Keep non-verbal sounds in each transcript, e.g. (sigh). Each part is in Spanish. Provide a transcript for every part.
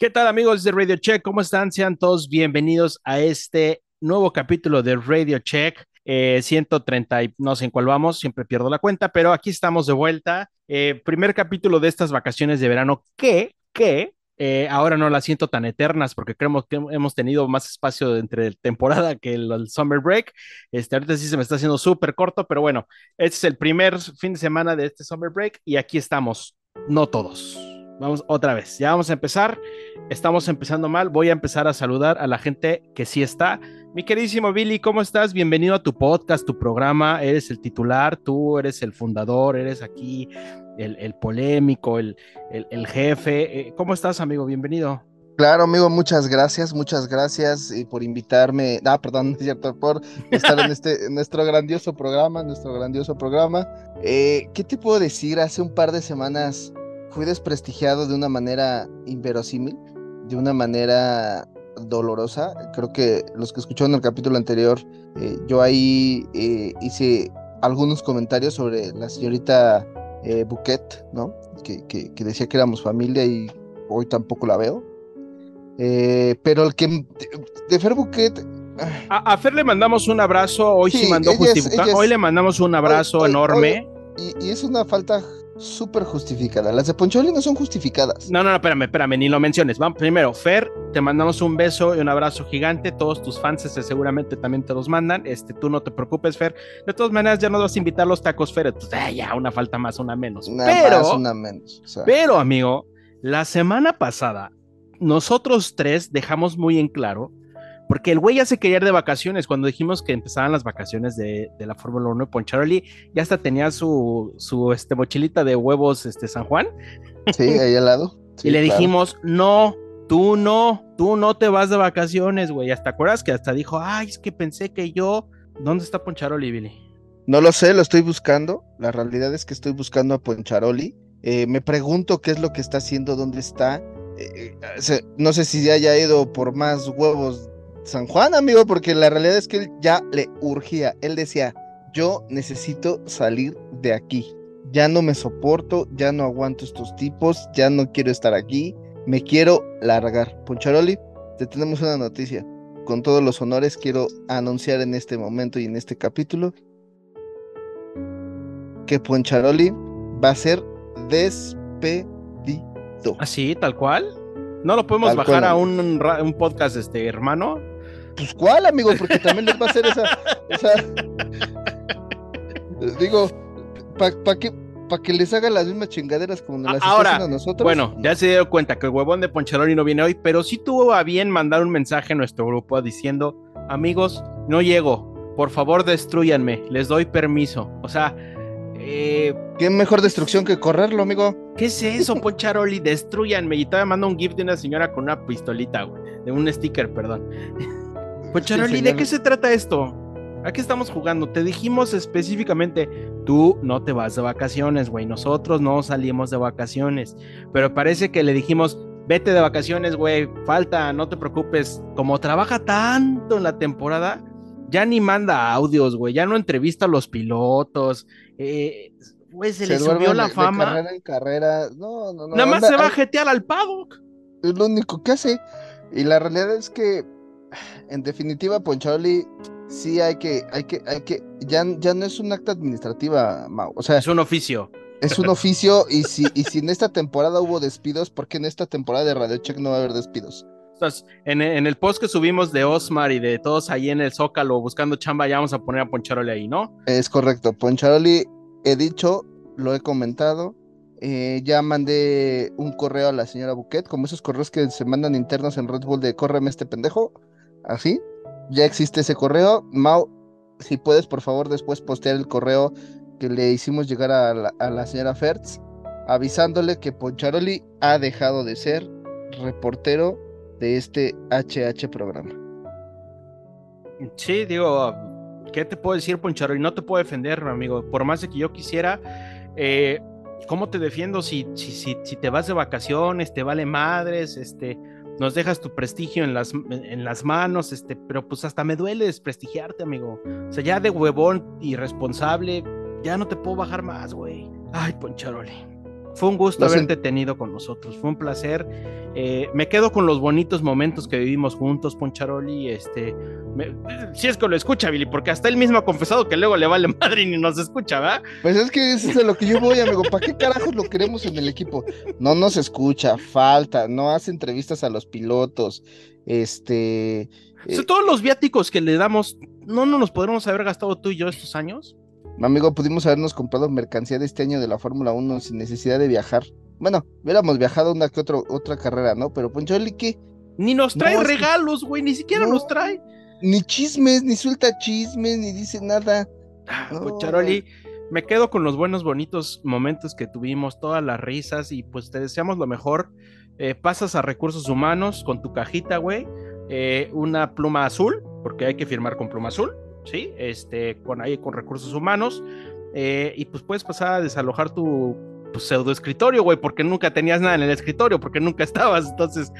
¿Qué tal amigos de Radio Check? ¿Cómo están? Sean todos bienvenidos a este nuevo capítulo de Radio Check. 130 eh, y no sé en cuál vamos, siempre pierdo la cuenta, pero aquí estamos de vuelta. Eh, primer capítulo de estas vacaciones de verano que, que eh, ahora no las siento tan eternas porque creemos que hemos tenido más espacio entre temporada que el, summer break. Este, ahorita sí se me está haciendo súper corto, pero bueno, este es el primer fin de semana de este summer break y aquí estamos, no todos. Vamos otra vez, ya vamos a empezar. Estamos empezando mal. Voy a empezar a saludar a la gente que sí está. Mi queridísimo Billy, ¿cómo estás? Bienvenido a tu podcast, tu programa. Eres el titular, tú eres el fundador, eres aquí el, polémico, el, el, jefe. Eh, ¿Cómo estás, amigo? Bienvenido. Claro, amigo, muchas gracias, muchas gracias y por invitarme, ah, perdón, (laughs) es cierto, por estar en este nuestro grandioso programa, nuestro grandioso programa. Eh, ¿Qué te puedo decir? Hace un par de semanas fui desprestigiado de una manera inverosímil, de una manera dolorosa. Creo que los que escucharon el capítulo anterior, eh, yo ahí eh, hice algunos comentarios sobre la señorita eh, Bouquet, ¿no? Que, que, decía que éramos familia y hoy tampoco la veo. pero el que de Fer Bouquet a, Fer le mandamos un abrazo, hoy sí, mandó justificar, hoy le mandamos un abrazo enorme. y, y, es una falta súper justificada. Las de Poncholi no son justificadas. No, no, no, espérame, espérame, ni lo menciones. Vamos, primero, Fer, te mandamos un beso y un abrazo gigante. Todos tus fans este, seguramente también te los mandan. Este, tú no te preocupes, Fer. De todas maneras, ya no vas a invitar los tacos, Fer. Entonces, ya, una falta más, una menos. pero, una menos. pero, amigo, la semana pasada, nosotros tres dejamos muy en claro porque el güey ya se quería ir de vacaciones. Cuando dijimos que empezaban las vacaciones de, la Fórmula 1 Poncharoli, ya hasta tenía su, su este, mochilita de huevos este, San Juan. Sí, ahí al lado. (laughs) y le dijimos, no, tú no, tú no te vas de vacaciones, güey. ¿Hasta acuerdas que hasta dijo, ay, es que pensé que yo. ¿Dónde está Poncharoli, Billy? No lo sé, lo estoy buscando. La realidad es que estoy buscando a Poncharoli. Eh, me pregunto qué es lo que está haciendo, dónde está. Eh, eh, no sé si ya haya ido por más huevos San Juan, amigo, porque la realidad es que él ya le urgía. Él decía, yo necesito salir de aquí. Ya no me soporto, ya no aguanto estos tipos, ya no quiero estar aquí, me quiero largar. Poncharoli, te tenemos una noticia. Con todos los honores quiero anunciar en este momento y en este capítulo que Poncharoli va a ser despedido. ¿Así, tal cual? ¿No lo podemos bajar a un, un, podcast este hermano? Pues cuál, amigo, porque también les va a hacer esa, esa... digo, para que para que les haga las mismas chingaderas como nos las Ahora, a nosotros. Bueno, ya se dio cuenta que el huevón de Poncharoli no viene hoy, pero sí tuvo a bien mandar un mensaje a nuestro grupo diciendo, amigos, no llego, por favor destruyanme, les doy permiso. O sea, eh, ¿Qué mejor destrucción que correrlo, amigo? ¿Qué es eso, Poncharoli? Destruyanme. Y todavía manda un GIF de una señora con una pistolita, güey. De un sticker, perdón. Pocharoli, ¿de qué se trata esto? Aquí estamos jugando. Te dijimos específicamente, tú no te vas de vacaciones, güey. Nosotros no salimos de vacaciones. Pero parece que le dijimos, vete de vacaciones, güey. Falta, no te preocupes. Como trabaja tanto en la temporada, ya ni manda audios, güey. Ya no entrevista a los pilotos. Eh, güey, se, le subió la fama. carrera en carrera. No, no, no. Nada más se va a jetear al paddock. Es lo único que hace. Y la realidad es que en definitiva, Poncharoli, sí hay que, hay que, hay que, ya, ya no es un acta administrativa, O sea, es un oficio. Es un oficio, y si, y si en esta temporada hubo despidos, ¿por qué en esta temporada de Radio Check no va a haber despidos? en, en, el post que subimos de Osmar y de todos ahí en el Zócalo buscando chamba, ya vamos a poner a Poncharoli ahí, ¿no? Es correcto. Poncharoli, he dicho, lo he comentado. Eh, ya mandé un correo a la señora Buquet, como esos correos que se mandan internos en Red Bull de córreme este pendejo así. Ya existe ese correo. Mau, si puedes, por favor, después postear el correo que le hicimos llegar a la, señora Fertz, avisándole que Poncharoli ha dejado de ser reportero de este HH programa. Sí, digo, ¿qué te puedo decir, Poncharoli? No te puedo defender, amigo. Por más de que yo quisiera, eh, ¿cómo te defiendo si, si, si, si te vas de vacaciones, te vale madres, este, nos dejas tu prestigio en las, en las manos, este, pero pues hasta me duele desprestigiarte, amigo. O sea, ya de huevón irresponsable, ya no te puedo bajar más, güey. Ay, Poncharoli. Fue un gusto haberte tenido con nosotros, fue un placer. Eh, me quedo con los bonitos momentos que vivimos juntos, Poncharoli. Este, si es que lo escucha, Billy, porque hasta él mismo ha confesado que luego le vale (laughs) madre y ni nos escucha, ¿va? Pues es que eso es de lo que yo voy, amigo. ¿Para qué carajos lo queremos en el equipo? No nos escucha, falta, no hace entrevistas a los pilotos. Este. Eh, todos los viáticos que le damos, ¿no, ¿no nos podremos haber gastado tú y yo estos años? Amigo, pudimos habernos comprado mercancía de este año de la Fórmula 1 sin necesidad de viajar. Bueno, hubiéramos viajado una que otra, otra carrera, ¿no? Pero Poncholi, ¿qué? Ni nos trae regalos, güey, ni siquiera nos trae. Ni chismes, ni suelta chismes, ni dice nada. Ah, Poncharoli, me quedo con los buenos, bonitos momentos que tuvimos, todas las risas y pues te deseamos lo mejor. Eh, pasas a recursos humanos con tu cajita, güey, eh, una pluma azul, porque hay que firmar con pluma azul ¿sí? Este, con ahí con recursos humanos. Eh, y pues puedes pasar a desalojar tu, pseudo escritorio, güey, porque nunca tenías nada en el escritorio, porque nunca (laughs) estabas. Entonces,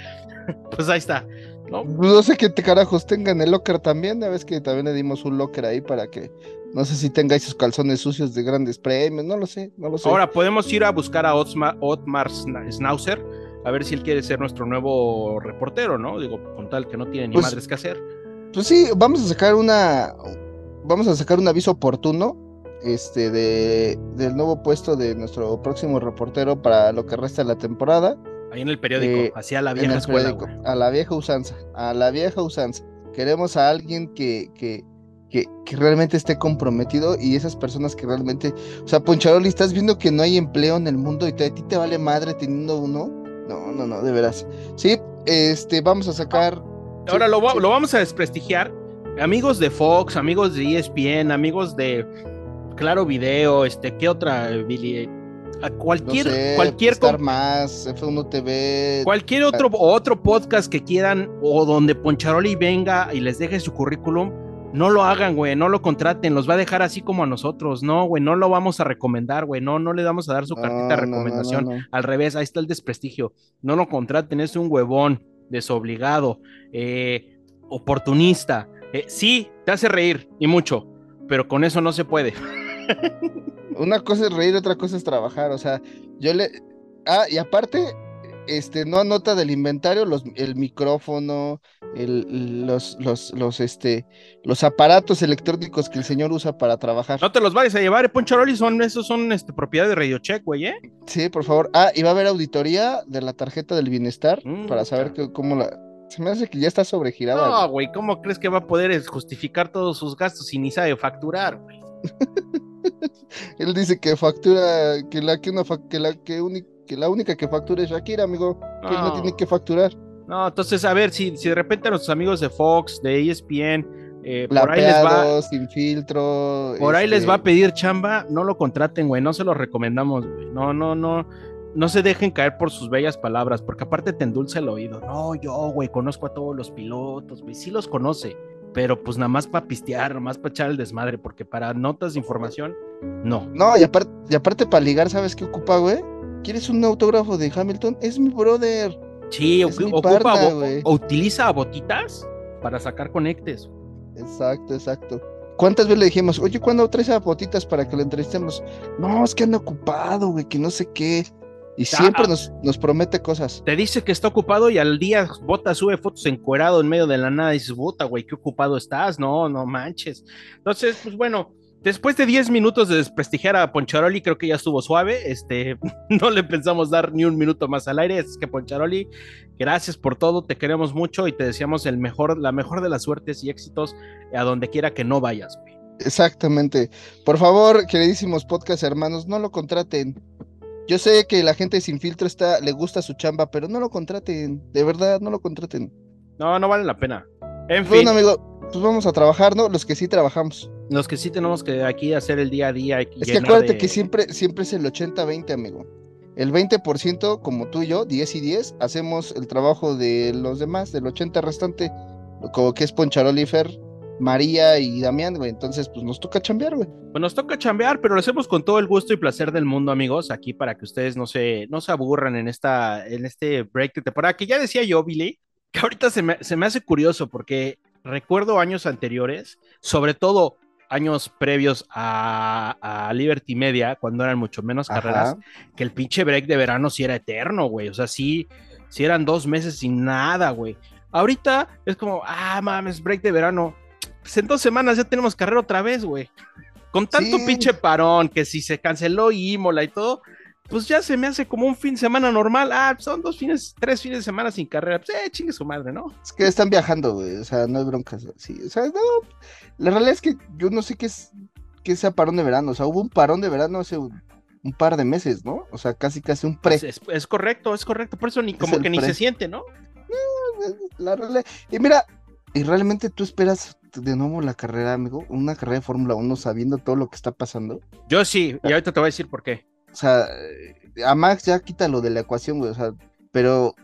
pues ahí está. ¿no? no sé qué te carajos tengan el locker también. A veces que también le dimos un locker ahí para que no sé si tengáis sus calzones sucios de grandes premios. No lo sé, no lo sé. Ahora podemos ir a buscar a Otmar, Schnauzer a ver si él quiere ser nuestro nuevo reportero, ¿no? Digo, con tal que no tiene ni pues madres que hacer. Pues sí, vamos a sacar una. Vamos a sacar un aviso oportuno. Este, de, del nuevo puesto de nuestro próximo reportero para lo que resta de la temporada. Ahí en el periódico, eh, hacia la vieja escuela, A la vieja usanza, a la vieja usanza. Queremos a alguien que, que, que, que, realmente esté comprometido y esas personas que realmente, o sea, Poncharoli, estás viendo que no hay empleo en el mundo y a ti te vale madre teniendo uno. No, no, no, de veras. Sí, este, vamos a sacar Ahora lo, vamos a desprestigiar. Amigos de Fox, amigos de ESPN, amigos de Claro Video, este, ¿qué otra, Billy? cualquier cualquier Star más F1 TV cualquier otro otro podcast que quieran o donde Poncharoli venga y les deje su currículum no lo hagan, güey, no lo contraten, los va a dejar así como a nosotros, no, güey, no lo vamos a recomendar, güey, no, no le vamos a dar su cartita de recomendación, al revés, ahí está el desprestigio, no lo contraten, es un huevón, desobligado, eh, oportunista. Eh, sí, te hace reír y mucho, pero con eso no se puede. Una cosa es reír, otra cosa es trabajar. O sea, yo le. Ah, y aparte, este, no anota del inventario los, el micrófono, el, los, los, los, este, los aparatos electrónicos que el señor usa para trabajar. No te los vayas a llevar, eh, Poncharoli, son, esos son este, propiedad de Radio Check, güey, ¿eh? Sí, por favor. Ah, y va a haber auditoría de la tarjeta del bienestar mm, para saber cómo la. Se me hace que ya está sobregirada. No, güey, ¿cómo crees que va a poder justificar todos sus gastos si ni sabe facturar, güey? (laughs) Él dice que factura, que la que una que la que única que la única que factura es Shakira, amigo. Que no. tiene que facturar. No, entonces, a ver, si, si de repente a nuestros amigos de Fox, de ESPN, eh, por ahí les va. sin filtro. Por ahí les va a este pedir chamba, no lo contraten, güey, no se lo recomendamos, güey. No, no, no. No se dejen caer por sus bellas palabras, porque aparte te endulce el oído. No, yo, güey, conozco a todos los pilotos, güey, sí los conoce, pero pues nada más para pistear, nada más para echar el desmadre, porque para notas de información, no. No, y aparte, y aparte para ligar, ¿sabes qué ocupa, güey? ¿Quieres un autógrafo de Hamilton? Es mi brother. Sí, ocupa o utiliza botitas para sacar conectes. Exacto, exacto. ¿Cuántas veces le dijimos, oye, ¿cuándo traes a botitas para que lo entrevistemos? No, es que anda ocupado, güey, que no sé qué. Y siempre nos, nos, promete cosas. Te dice que está ocupado y al día Bota sube fotos encuerado en medio de la nada y dices, Bota, güey, qué ocupado estás. No, no manches. Entonces, pues bueno, Después de 10 minutos de desprestigiar a Poncharoli, creo que ya estuvo suave. Este, (laughs) no le pensamos dar ni un minuto más al aire. Es que Poncharoli, gracias por todo, te queremos mucho y te deseamos el mejor, la mejor de las suertes y éxitos a donde quiera que no vayas, Exactamente. Por favor, queridísimos podcast hermanos, no lo contraten. Yo sé que la gente sin filtro está, le gusta su chamba, pero no lo contraten. De verdad, no lo contraten. No, no vale la pena. En fin. Amigo, pues vamos a trabajar, ¿no? Los que sí trabajamos. Los que sí tenemos que aquí hacer el día a día. Es que acuérdate que siempre, siempre es el 80-20, amigo. El 20%, como tú y yo, 10 y 10, hacemos el trabajo de los demás, del 80 restante, como que es Poncharolifer, María y Damián, güey. Entonces, pues nos toca chambear, güey. Pues nos toca chambear, pero lo hacemos con todo el gusto y placer del mundo, amigos, aquí para que ustedes no se, no se aburran en, esta, en este break de temporada, que ya decía yo, Billy, que ahorita se me, se me hace curioso porque recuerdo años anteriores, sobre todo años previos a, Liberty Media, cuando eran mucho menos carreras, que el pinche break de verano sí era eterno, güey. O sea, sí, sí eran dos meses sin nada, güey. Ahorita es como, ah, mames, break de verano. Pues en dos semanas ya tenemos carrera otra vez, güey. Con tanto pinche parón, que si se canceló Imola y todo, pues ya se me hace como un fin de semana normal. Ah, son dos fines, tres fines de semana sin carrera. Pues eh, chingue su madre, ¿no? Es que están viajando, güey. O sea, no hay broncas. Sí, o sea, no. La realidad es que yo no sé qué es qué sea parón de verano. O sea, hubo un parón de verano hace un, par de meses, ¿no? O sea, casi casi un pre. Pues es, correcto, es correcto. Por eso ni como que ni se siente, ¿no? No, la realidad. Y mira, y realmente tú esperas de nuevo la carrera, amigo, una carrera de Fórmula 1 sabiendo todo lo que está pasando. Yo sí, y ahorita te voy a decir por qué. O sea, a Max ya quítalo de la ecuación, güey. O sea, pero,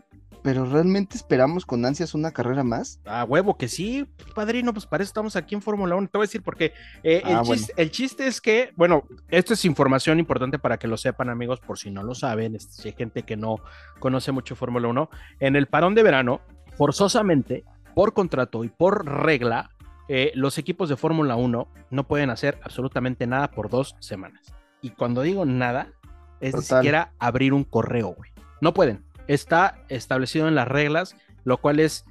pero realmente esperamos con ansias una carrera más. Ah, huevo, que sí, padrino, pues para eso estamos aquí en Fórmula 1. Te voy a decir porque eh, el, ah, chiste, el, chiste, es que, bueno, esto es información importante para que lo sepan, amigos, por si no lo saben, si hay gente que no conoce mucho Fórmula 1. En el parón de verano, forzosamente, por contrato y por regla, eh, los equipos de Fórmula 1 no pueden hacer absolutamente nada por dos semanas. Y cuando digo nada, es ni siquiera abrir un correo, güey. No pueden. Está establecido en las reglas, lo cual es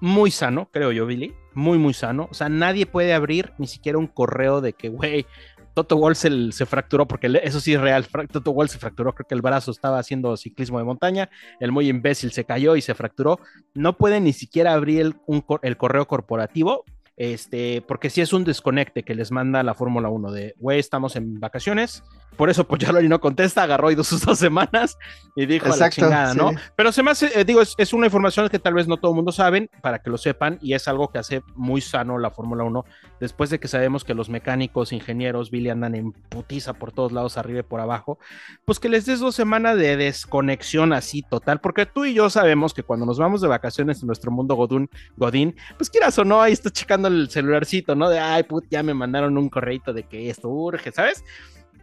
muy sano, creo yo, Billy. Muy, muy sano. O sea, nadie puede abrir ni siquiera un correo de que, güey, Toto Wolff se, fracturó, porque eso sí es real. Toto Wolff se fracturó, creo que el brazo estaba haciendo ciclismo de montaña. El muy imbécil se cayó y se fracturó. No pueden ni siquiera abrir el correo corporativo este, porque si es un desconecte que les manda la Fórmula 1 de, güey, estamos en vacaciones, por eso Poncharoli no contesta, agarró y dos (laughs) sus dos semanas y dijo a la chingada, ¿no? Pero se me hace, eh, digo, es, una información que tal vez no todo el mundo saben, para que lo sepan, y es algo que hace muy sano la Fórmula 1, después de que sabemos que los mecánicos, ingenieros, Billy andan en putiza por todos lados, arriba y por abajo, pues que les des dos semanas de desconexión así total, porque tú y yo sabemos que cuando nos vamos de vacaciones en nuestro mundo Godún, Godín, pues quieras o no, ahí está checando el celularcito, ¿no? De, ay, put, ya me mandaron un correito de que esto urge, ¿sabes?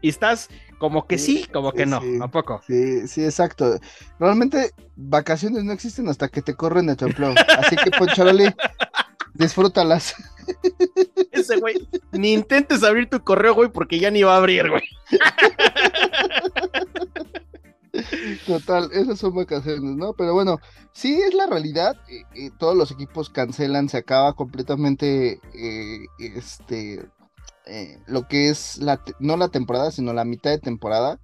Y estás como que sí, como que no, ¿a poco? Sí, sí, exacto. Realmente vacaciones no existen hasta que te corren de tu empleo. Así que, Poncharoli, disfrútalas. (laughs) Ese güey, ni intentes abrir tu correo, güey, porque ya ni va a abrir, güey. Total, esas son vacaciones, ¿no? Pero bueno, sí es la realidad. Eh, eh, todos los equipos cancelan, se acaba completamente eh, este lo que es la no la temporada, sino la mitad de temporada.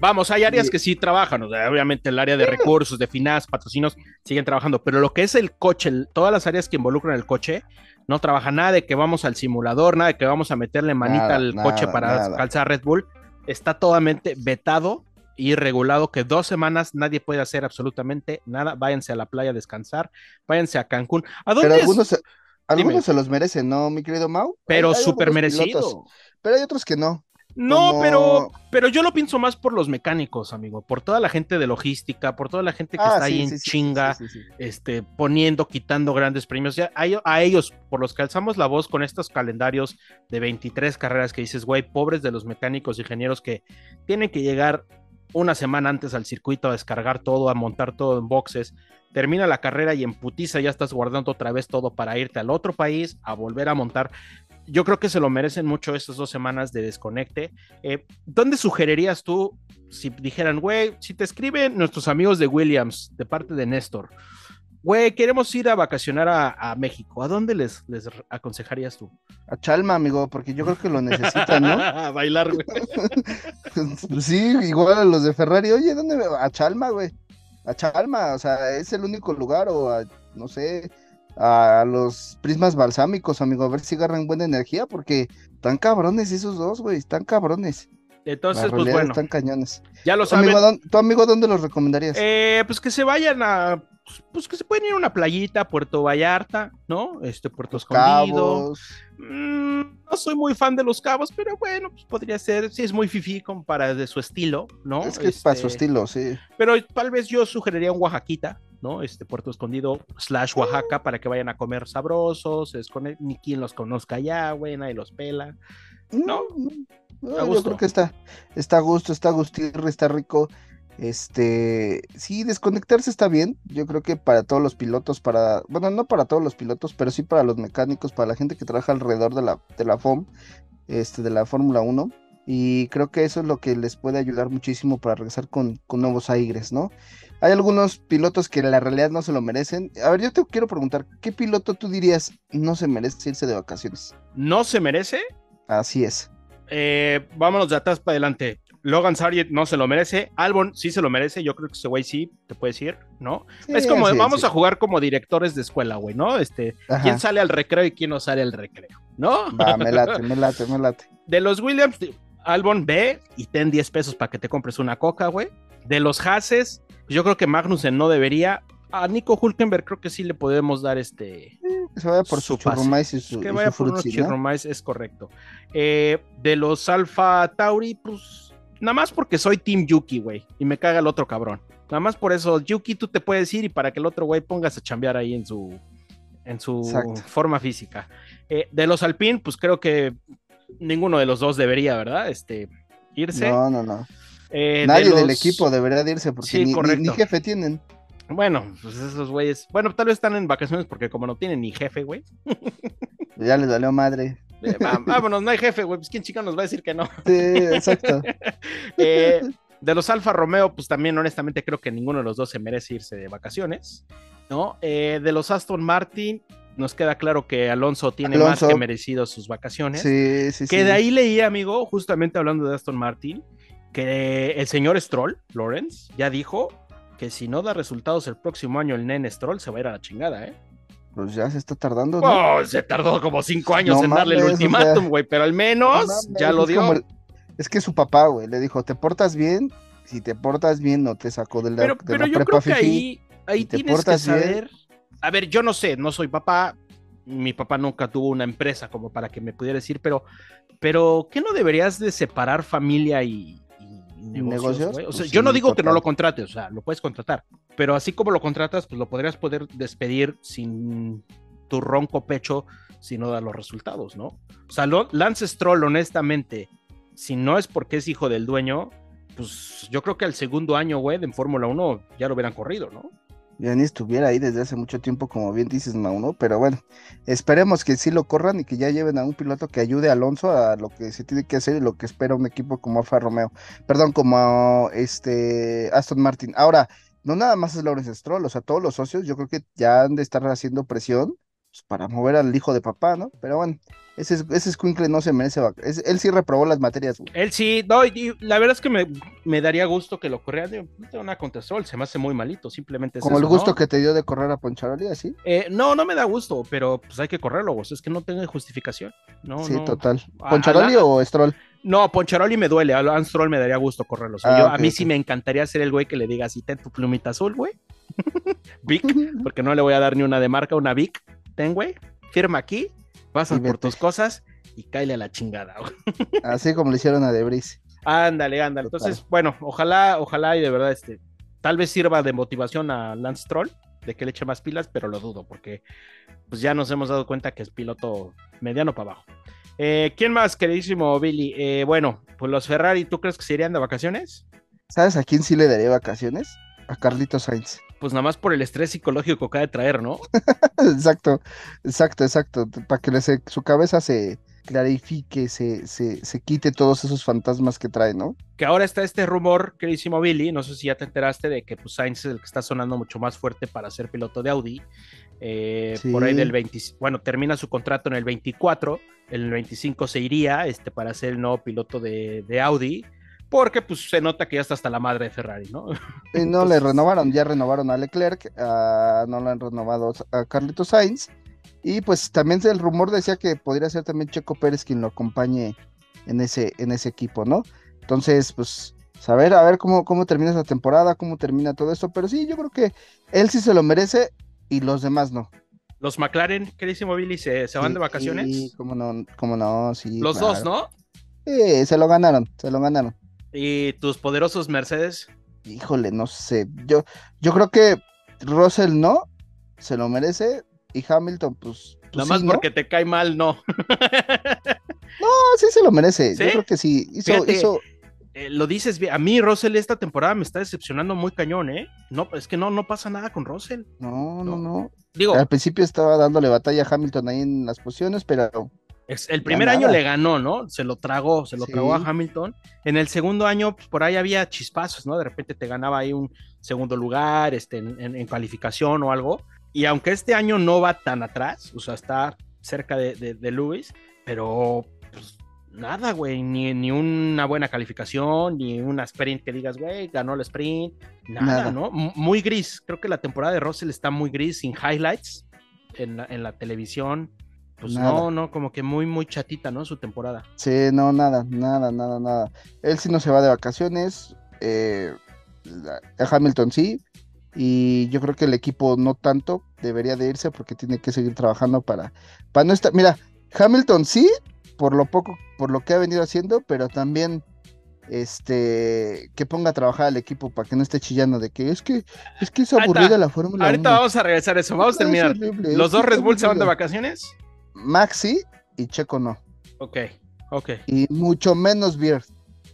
Vamos, hay áreas que sí trabajan, obviamente el área de recursos, de finanzas, patrocinos, siguen trabajando, pero lo que es el coche, todas las áreas que involucran el coche, no trabaja nada de que vamos al simulador, nada de que vamos a meterle manita al coche para calzar Red Bull, está totalmente vetado y regulado que dos semanas nadie puede hacer absolutamente nada. Váyanse a la playa a descansar, váyanse a Cancún. ¿A dónde Pero algunos, algunos se los merecen, ¿no, mi querido Mau? Pero súper merecido. pero hay otros que no. No, pero, pero yo lo pienso más por los mecánicos, amigo, por toda la gente de logística, por toda la gente que ah, está ahí en chinga, este, poniendo, quitando grandes premios. Ya, a, a, ellos, por los que alzamos la voz con estos calendarios de 23 carreras que dices, güey, pobres de los mecánicos, ingenieros que tienen que llegar una semana antes al circuito a descargar todo, a montar todo en boxes, termina la carrera y en putiza ya estás guardando otra vez todo para irte al otro país, a volver a montar. Yo creo que se lo merecen mucho estas dos semanas de desconecte. Eh, ¿Dónde sugerirías tú si dijeran, güey, si te escriben nuestros amigos de Williams, de parte de Néstor, güey, queremos ir a vacacionar a, México, ¿a dónde les, les aconsejarías tú? A Chalma, amigo, porque yo creo que lo necesitan, ¿no? (laughs) a bailar, güey. (laughs) sí, igual a los de Ferrari, oye, ¿dónde me? A Chalma, güey. A Chalma, o sea, es el único lugar, o a, no sé, a los prismas balsámicos, amigo, a ver si agarran buena energía, porque están cabrones esos dos, güey, están cabrones. Entonces, pues bueno. Están cañones. Ya lo saben. ¿Tu amigo dónde los recomendarías? Eh, pues que se vayan a pues que se pueden ir a una playita, Puerto Vallarta, ¿no? Este, Puerto Escondido. Mm, no soy muy fan de los cabos, pero bueno, pues podría ser, sí es muy fifi para de su estilo, ¿no? Es que es para su este, estilo, sí. Pero tal vez yo sugeriría un Oaxaquita, ¿no? Este Puerto Escondido slash Oaxaca para que vayan a comer sabrosos, ni quien los conozca ya, güey, nadie los pela. No, no, yo creo que está, está a gusto, está a está rico. Este, sí, desconectarse está bien. Yo creo que para todos los pilotos, para, bueno, no para todos los pilotos, pero sí para los mecánicos, para la gente que trabaja alrededor de la, de la FOM, este, de la Fórmula 1. Y creo que eso es lo que les puede ayudar muchísimo para regresar con, con nuevos aires, ¿no? Hay algunos pilotos que en la realidad no se lo merecen. A ver, yo te quiero preguntar, ¿qué piloto tú dirías no se merece irse de vacaciones? ¿No se merece? Así es. Eh, vámonos de atrás para adelante. Logan Sargent no se lo merece. Albon sí se lo merece. Yo creo que ese güey sí te puede decir, ¿no? es como, vamos a jugar como directores de escuela, güey, ¿no? Este, quién sale al recreo y quién no sale al recreo, ¿no? Va, (laughs) me late, me late, me late. De los Williams, Albon ve y ten 10 pesos para que te compres una coca, güey. De los Hases, yo creo que Magnussen no debería. A Nico Hulkenberg creo que sí le podemos dar este. Que se vaya por su, churrumais y su. Que vaya por unos churrumais, es correcto. Eh, de los Alfa Tauri, pues Nada más porque soy Team Yuki, güey, y me caga el otro cabrón. Nada más por eso, Yuki, tú te puedes ir y para que el otro güey pongas a chambear ahí en su, en su forma física. Eh, de los Alpine, pues creo que ninguno de los dos debería, ¿verdad? Este, irse. No, no, no. Eh, Nadie del equipo debería de irse porque ni, jefe tienen. Bueno, pues esos güeyes. Bueno, tal vez están en vacaciones porque como no tienen ni jefe, güey. ya les dolió madre. (laughs) Vámonos, no hay jefe, güey. Pues quién chica nos va a decir que no. Sí, exacto. (laughs) Eh, de los Alfa Romeo, pues también honestamente creo que ninguno de los dos se merece irse de vacaciones, ¿no? Eh, de los Aston Martin, nos queda claro que Alonso tiene más que merecido sus vacaciones. Sí, sí, que de ahí leí, amigo, justamente hablando de Aston Martin, que el señor Stroll, Lawrence, ya dijo que si no da resultados el próximo año el nene Stroll se va a ir a la chingada, ¿eh? Pues ya se está tardando. ¿no? Oh, se tardó como cinco años en darle el ultimátum, güey, pero al menos ya lo dio. es que su papá, güey, le dijo, ¿te portas bien? Si te portas bien, no te sacó de la, pero, pero yo creo que ahí, ahí tienes que saber. A ver, yo no sé, no soy papá. Mi papá nunca tuvo una empresa como para que me pudiera decir, pero, pero ¿qué no deberías de separar familia y, negocios. O sea, yo no digo que no lo contrates, o sea, lo puedes contratar, pero así como lo contratas, pues lo podrías poder despedir sin tu ronco pecho si no da los resultados, ¿no? O sea, Lance Stroll, honestamente, si no es porque es hijo del dueño, pues yo creo que al segundo año, güey, en Fórmula 1 ya lo hubieran corrido, ¿no? Ya ni estuviera ahí desde hace mucho tiempo, como bien dices, Mauno, pero bueno, esperemos que sí lo corran y que ya lleven a un piloto que ayude a Alonso a lo que se tiene que hacer y lo que espera un equipo como Alfa Romeo, perdón, como este Aston Martin. Ahora, no nada más es Lawrence Stroll, o sea, todos los socios yo creo que ya han de estar haciendo presión para mover al hijo de papá, ¿no? Pero bueno, ese, ese Squinkle no se merece. él sí reprobó las materias. Él sí, no, y, la verdad es que me, me, daría gusto que lo corriera. No tengo nada contra Stroll, se me hace muy malito, simplemente. Como el gusto que te dio de correr a Poncharoli, así. Eh, no, no me da gusto, pero pues hay que correrlo, vos. es que no tengo justificación. No, sí, total. ¿Poncharoli o Stroll? No, Poncharoli me duele, a Stroll me daría gusto correrlo. Ah, a mí sí me encantaría ser el güey que le diga así, ten tu plumita azul, güey. (laughs) Vic, (laughs) porque no le voy a dar ni una de marca, una Vic. Ten, güey, firma aquí, pasa por tus cosas y cáele a la chingada. (laughs) Así como le hicieron a Debris. Ándale, ándale. Entonces, bueno, ojalá, ojalá y de verdad, este, tal vez sirva de motivación a Lance Troll, de que le eche más pilas, pero lo dudo, porque pues ya nos hemos dado cuenta que es piloto mediano para abajo. Eh, ¿Quién más, queridísimo Billy? Eh, bueno, pues los Ferrari, ¿tú crees que se irían de vacaciones? ¿Sabes a quién sí le daría vacaciones? A Carlito Sainz pues nada más por el estrés psicológico que ha de traer, ¿no? (laughs) exacto, exacto, exacto. Para que su cabeza se clarifique, se, se, se, quite todos esos fantasmas que trae, ¿no? Que ahora está este rumor, queridísimo Billy, no sé si ya te enteraste de que pues, Sainz es el que está sonando mucho más fuerte para ser piloto de Audi. Eh, por ahí del 20, bueno, termina su contrato en el 24, en el 25 se iría este, para ser el nuevo piloto de, de Audi porque pues se nota que ya está hasta la madre de Ferrari, ¿no? (laughs) Y no le renovaron, ya renovaron a Leclerc, no le han renovado a Carlito Sainz, y pues también el rumor decía que podría ser también Checo Pérez quien lo acompañe en ese, en ese equipo, ¿no? Entonces, pues, saber, a ver cómo, cómo termina esa temporada, cómo termina todo esto, pero sí, yo creo que él sí se lo merece y los demás no. Los McLaren, queridísimo Billy, se, se van de vacaciones. Sí, cómo no, cómo no, sí. Los dos, ¿no? Sí, se lo ganaron, se lo ganaron. ¿Y tus poderosos Mercedes? Híjole, no sé. Yo, yo creo que Russell no, se lo merece. Y Hamilton, pues. pues Nada más porque te cae mal, no. (laughs) No, sí se lo merece. ¿Sí? Yo creo que sí. Hizo, Fíjate, hizo. Eh, lo dices bien. A mí, Russell, esta temporada me está decepcionando muy cañón, ¿eh? No, es que no, no pasa nada con Russell. No, no, no. Digo, Al principio estaba dándole batalla a Hamilton ahí en las posiciones, pero es- el primer año le ganó, ¿no? Se lo tragó, se lo Sí. tragó a Hamilton. En el segundo año, pues, por ahí había chispazos, ¿no? De repente te ganaba ahí un segundo lugar, este, en, en- en calificación o algo. Y aunque este año no va tan atrás, o sea, está cerca de, de, de Lewis, pero pues, nada, güey, ni, ni una buena calificación, ni una sprint que digas, güey, ganó el sprint, nada, Nada. ¿no? M- Muy gris. Creo que la temporada de Russell está muy gris, sin highlights en la, en la televisión. Pues Nada. no, no, como que muy, muy chatita, ¿no? Su temporada. sí, no, nada, nada, nada, nada. Él sí no se va de vacaciones. eh, Hamilton sí. Y yo creo que el equipo no tanto debería de irse porque tiene que seguir trabajando para, para no estar. Mira, Hamilton sí, por lo poco, por lo que ha venido haciendo, pero también este que ponga a trabajar al equipo para que no esté chillando de que es que es que es aburrida la Fórmula Ahorita 1. vamos a regresar a eso. Vamos a es terminar. horrible, ¿Los es dos Red Bull se van de vacaciones? Maxi y Checo no. Ok, ok. Y mucho menos Beer.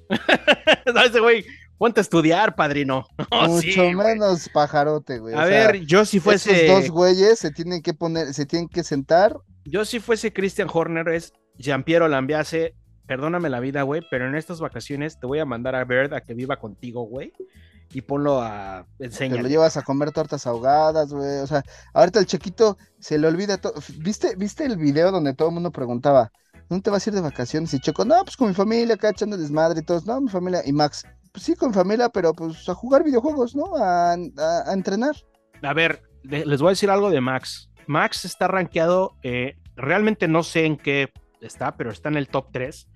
(laughs) No, ese güey, ponte a estudiar, padrino. (laughs) No, mucho sí, güey. menos pajarote, güey. A o sea, ver, yo si fuese. Esos dos güeyes se tienen que poner, se tienen que sentar. Yo si fuese Christian Horner, es Giampiero Lambiase. Perdóname la vida, güey, pero en estas vacaciones te voy a mandar a Bird a que viva contigo, güey. Y ponlo a Te enseñar. lo llevas a comer tortas ahogadas, güey. O sea, ahorita el chiquito se le olvida todo. ¿Viste, ¿Viste el video donde todo el mundo preguntaba, ¿dónde te vas a ir de vacaciones? Y Checo, no, pues con mi familia, acá echando desmadre y todos, no, mi familia. Y Max, pues sí, con mi familia, pero pues a jugar videojuegos, ¿no? A, a- a entrenar. A ver, de- les voy a decir algo de Max. Max está rankeado, eh, realmente no sé en qué está, pero está en el top 3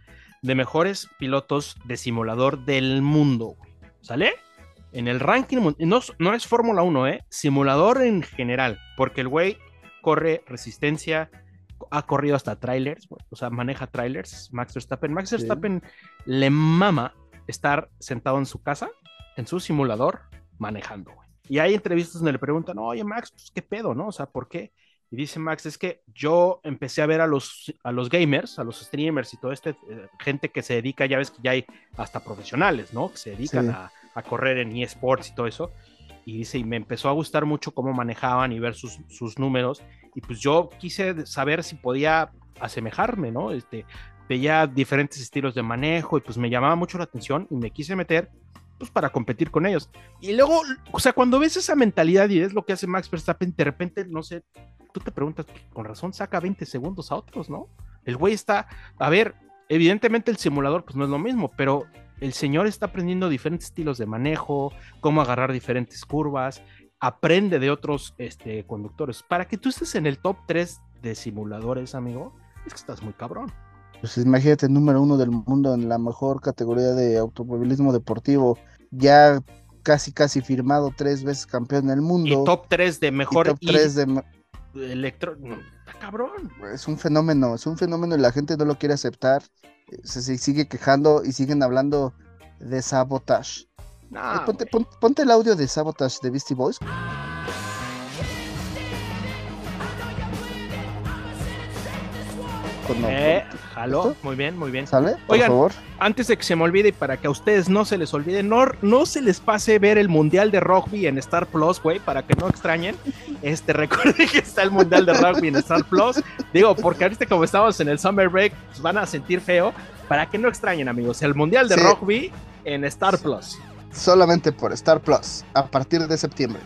de mejores pilotos de simulador del mundo. güey. ¿Sale? En el ranking, no, no es Fórmula 1, ¿eh? Simulador en general, porque el güey corre resistencia, ha corrido hasta trailers, o sea, maneja trailers, Max Verstappen. Max Sí. Verstappen le mama estar sentado en su casa, en su simulador, manejando, güey. Y hay entrevistas donde le preguntan, oye, Max, pues, ¿qué pedo, no? O sea, ¿por qué? Y dice Max, es que yo empecé a ver a los, a los gamers, a los streamers y toda esta gente que se dedica, ya ves que ya hay hasta profesionales, ¿no? Que se dedican Sí. a, a correr en eSports y todo eso. Y dice, y me empezó a gustar mucho cómo manejaban y ver sus, sus números. Y pues yo quise saber si podía asemejarme, ¿no? Este, veía diferentes estilos de manejo y pues me llamaba mucho la atención y me quise meter pues para competir con ellos. Y luego, o sea, cuando ves esa mentalidad y es lo que hace Max Verstappen, de repente, no sé, tú te preguntas, con razón saca 20 segundos a otros, ¿no? El güey está, a ver, evidentemente el simulador pues no es lo mismo, pero el señor está aprendiendo diferentes estilos de manejo, cómo agarrar diferentes curvas, aprende de otros este, conductores. Para que tú estés en el top 3 de simuladores, amigo, es que estás muy cabrón. Pues imagínate, número uno del mundo en la mejor categoría de automovilismo deportivo, ya casi casi firmado tres veces campeón del Y mundo. top 3 de y mejor top 3 de electro. Cabrón. es un fenómeno, es un fenómeno y la gente no lo quiere aceptar. Se, se sigue quejando y siguen hablando de sabotage. Eh, ponte, pon- ponte el audio de sabotage de Beastie Boys. Con- Eh, jaló, muy bien, muy bien. ¿Sale? Por Oigan, favor. Antes de que se me olvide y para que a ustedes no se les olvide, no, no se les pase ver el Mundial de Rugby en Star Plus, güey, para que no extrañen. Este, (laughs) recuerden que está el Mundial de Rugby en Star Plus. Digo, porque ahorita como estamos en el Summer Break, pues van a sentir feo. Para que no extrañen, amigos, el Mundial de Sí. Rugby en Star Plus. Solamente por Star Plus, a partir de septiembre.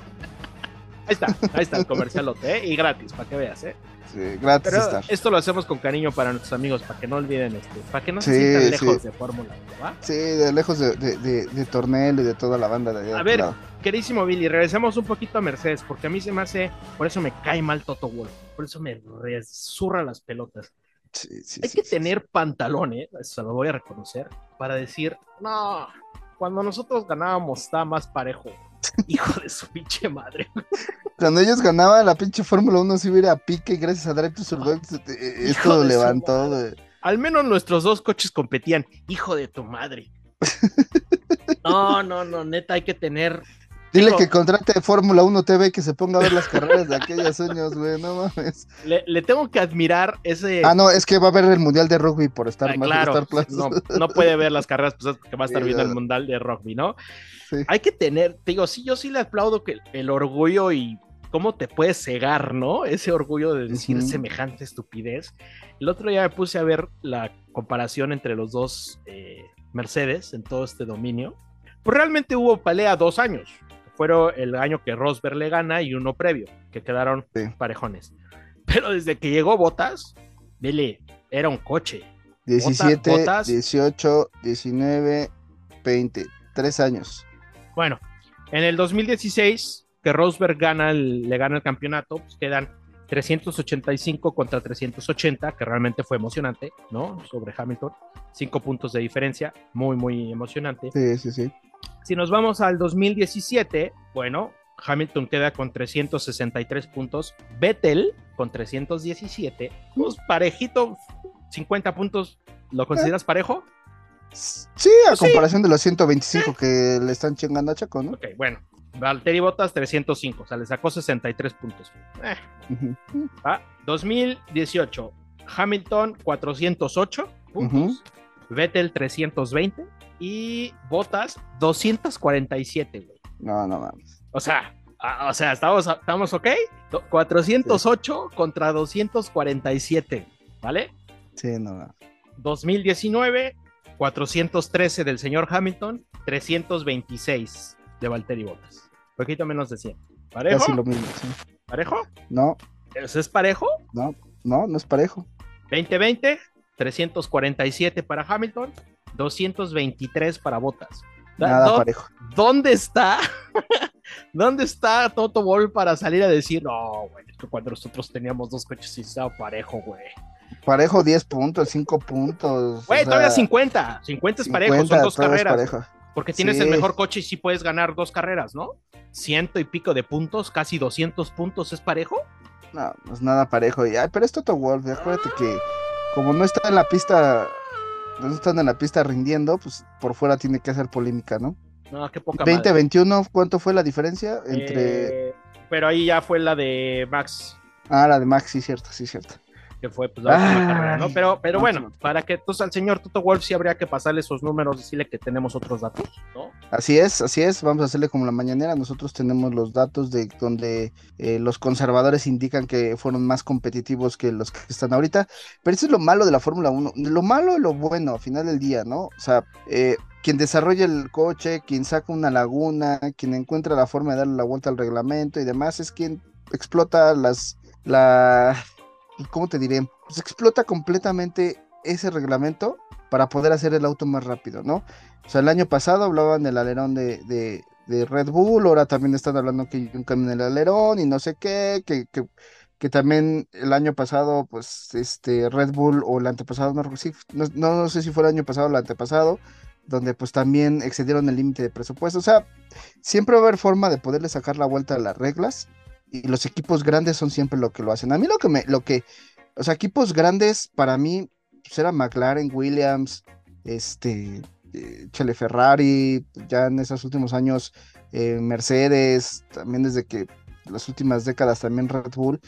Ahí está, ahí está el comercialote, ¿eh? Y gratis, para que veas, ¿eh? Sí, gratis Pero esto lo hacemos con cariño para nuestros amigos, para que no olviden esto, para que no se sientan sí. lejos de Fórmula 1, ¿va? Sí, de lejos de, de, de, de Tornel y de toda la banda de allá. A ver, lado. queridísimo Billy, regresemos un poquito a Mercedes, porque a mí se me hace, por eso me cae mal Toto Wolff, por eso me resurra las pelotas. Sí, sí, Hay sí, que tener pantalones, eso lo voy a reconocer, para decir, no, cuando nosotros ganábamos estaba más parejo. (laughs) Hijo de su pinche madre. Cuando ellos ganaban la pinche Fórmula 1 se iba a pique y gracias a Drive to Survive eh, Hijo esto levantó. Al menos nuestros dos coches competían. Hijo de tu madre. (laughs) No, no, no, neta, hay que tener Dile que contrate Fórmula 1 TV que se ponga a ver las carreras de aquellos años, güey, no mames. Le, tengo que admirar ese. Ah, no, es que va a ver el Mundial de Rugby por estar ah, más claro, no, no, puede ver las carreras, pues que va a estar viendo el Mundial de Rugby, ¿no? Sí. Hay que tener, digo, sí, yo sí le aplaudo que el orgullo y cómo te puedes cegar, ¿no? Ese orgullo de decir semejante estupidez. El otro día me puse a ver la comparación entre los dos eh, Mercedes en todo este dominio. Pues realmente hubo pelea dos años fueron el año que Rosberg le gana y uno previo, que quedaron parejones. Pero desde que llegó Botas, dile, era un coche. 17, 18, 19, 20, tres años. Bueno, en el 2016, que Rosberg gana le gana el campeonato, pues quedan 385 contra 380, que realmente fue emocionante, ¿no? Sobre Hamilton. Cinco puntos de diferencia, muy, muy emocionante. Sí, sí, sí. Si nos vamos al 2017, bueno, Hamilton queda con 363 puntos, Vettel con 317, pues parejito, 50 puntos, ¿lo consideras parejo? Sí, a comparación de los 125 que le están chingando a Chaco, ¿no? Ok, bueno. Valtteri Bottas 305, o sea, le sacó 63 puntos. 2018, eh. Hamilton 408 puntos, Vettel 320, y botas 247, güey. No, no mames. O sea, o sea, ¿estamos, ¿estamos ok? 408 contra 247, ¿vale? Sí, no. 2019, 413 del señor Hamilton, 326 de Valtteri Bottas. Un poquito menos de 100. ¿Parejo? Casi lo mismo, sí. ¿Parejo? No. ¿Eso es parejo? No, no, no es parejo. 2020, 347 para Hamilton, 223 para botas. Nada parejo. ¿Dónde está? (laughs) ¿Dónde está Toto Wolf para salir a decir, no, güey, que cuando nosotros teníamos dos coches y estaba parejo, güey? Parejo 10 puntos, 5 puntos. Güey, todavía 50. 50 es parejo, son dos carreras. Porque tienes el mejor coche y sí puedes ganar dos carreras, ¿no? Ciento y pico de puntos, casi 200 puntos, ¿es parejo? No, no es nada parejo. Ay, pero es Toto Wolf, acuérdate que como no está en la pista no están en la pista rindiendo, pues por fuera tiene que hacer polémica, ¿no? No, qué poca 20-21, ¿cuánto fue la diferencia entre...? Eh, pero ahí ya fue la de Max. Ah, la de Max, sí, cierto, sí, cierto que fue pues, la última carrera, ¿no? Pero, pero bueno, para que entonces al señor Toto Wolf sí habría que pasarle esos números, decirle que tenemos otros datos, ¿no? Así es, así es, vamos a hacerle como la mañanera, nosotros tenemos los datos de donde eh, los conservadores indican que fueron más competitivos que los que están ahorita, pero eso es lo malo de la Fórmula 1, lo malo y lo bueno al final del día, ¿no? O sea, eh, quien desarrolla el coche, quien saca una laguna, quien encuentra la forma de darle la vuelta al reglamento y demás, es quien explota las la ¿cómo te diré? Pues explota completamente ese reglamento para poder hacer el auto más rápido, ¿no? O sea, el año pasado hablaban del alerón de, de, Red Bull, ahora también están hablando que un cambio en el alerón y no sé qué, que, que, que, también el año pasado, pues, este, Red Bull o el antepasado, no, no, no sé si fue el año pasado o el antepasado, donde pues también excedieron el límite de presupuesto. O sea, siempre va a haber forma de poderle sacar la vuelta a las reglas y los equipos grandes son siempre lo que lo hacen. A mí lo que me, lo que, o sea, equipos grandes para mí pues era McLaren, Williams, este, eh, Chele Ferrari, ya en esos últimos años eh, Mercedes, también desde que las últimas décadas también Red Bull.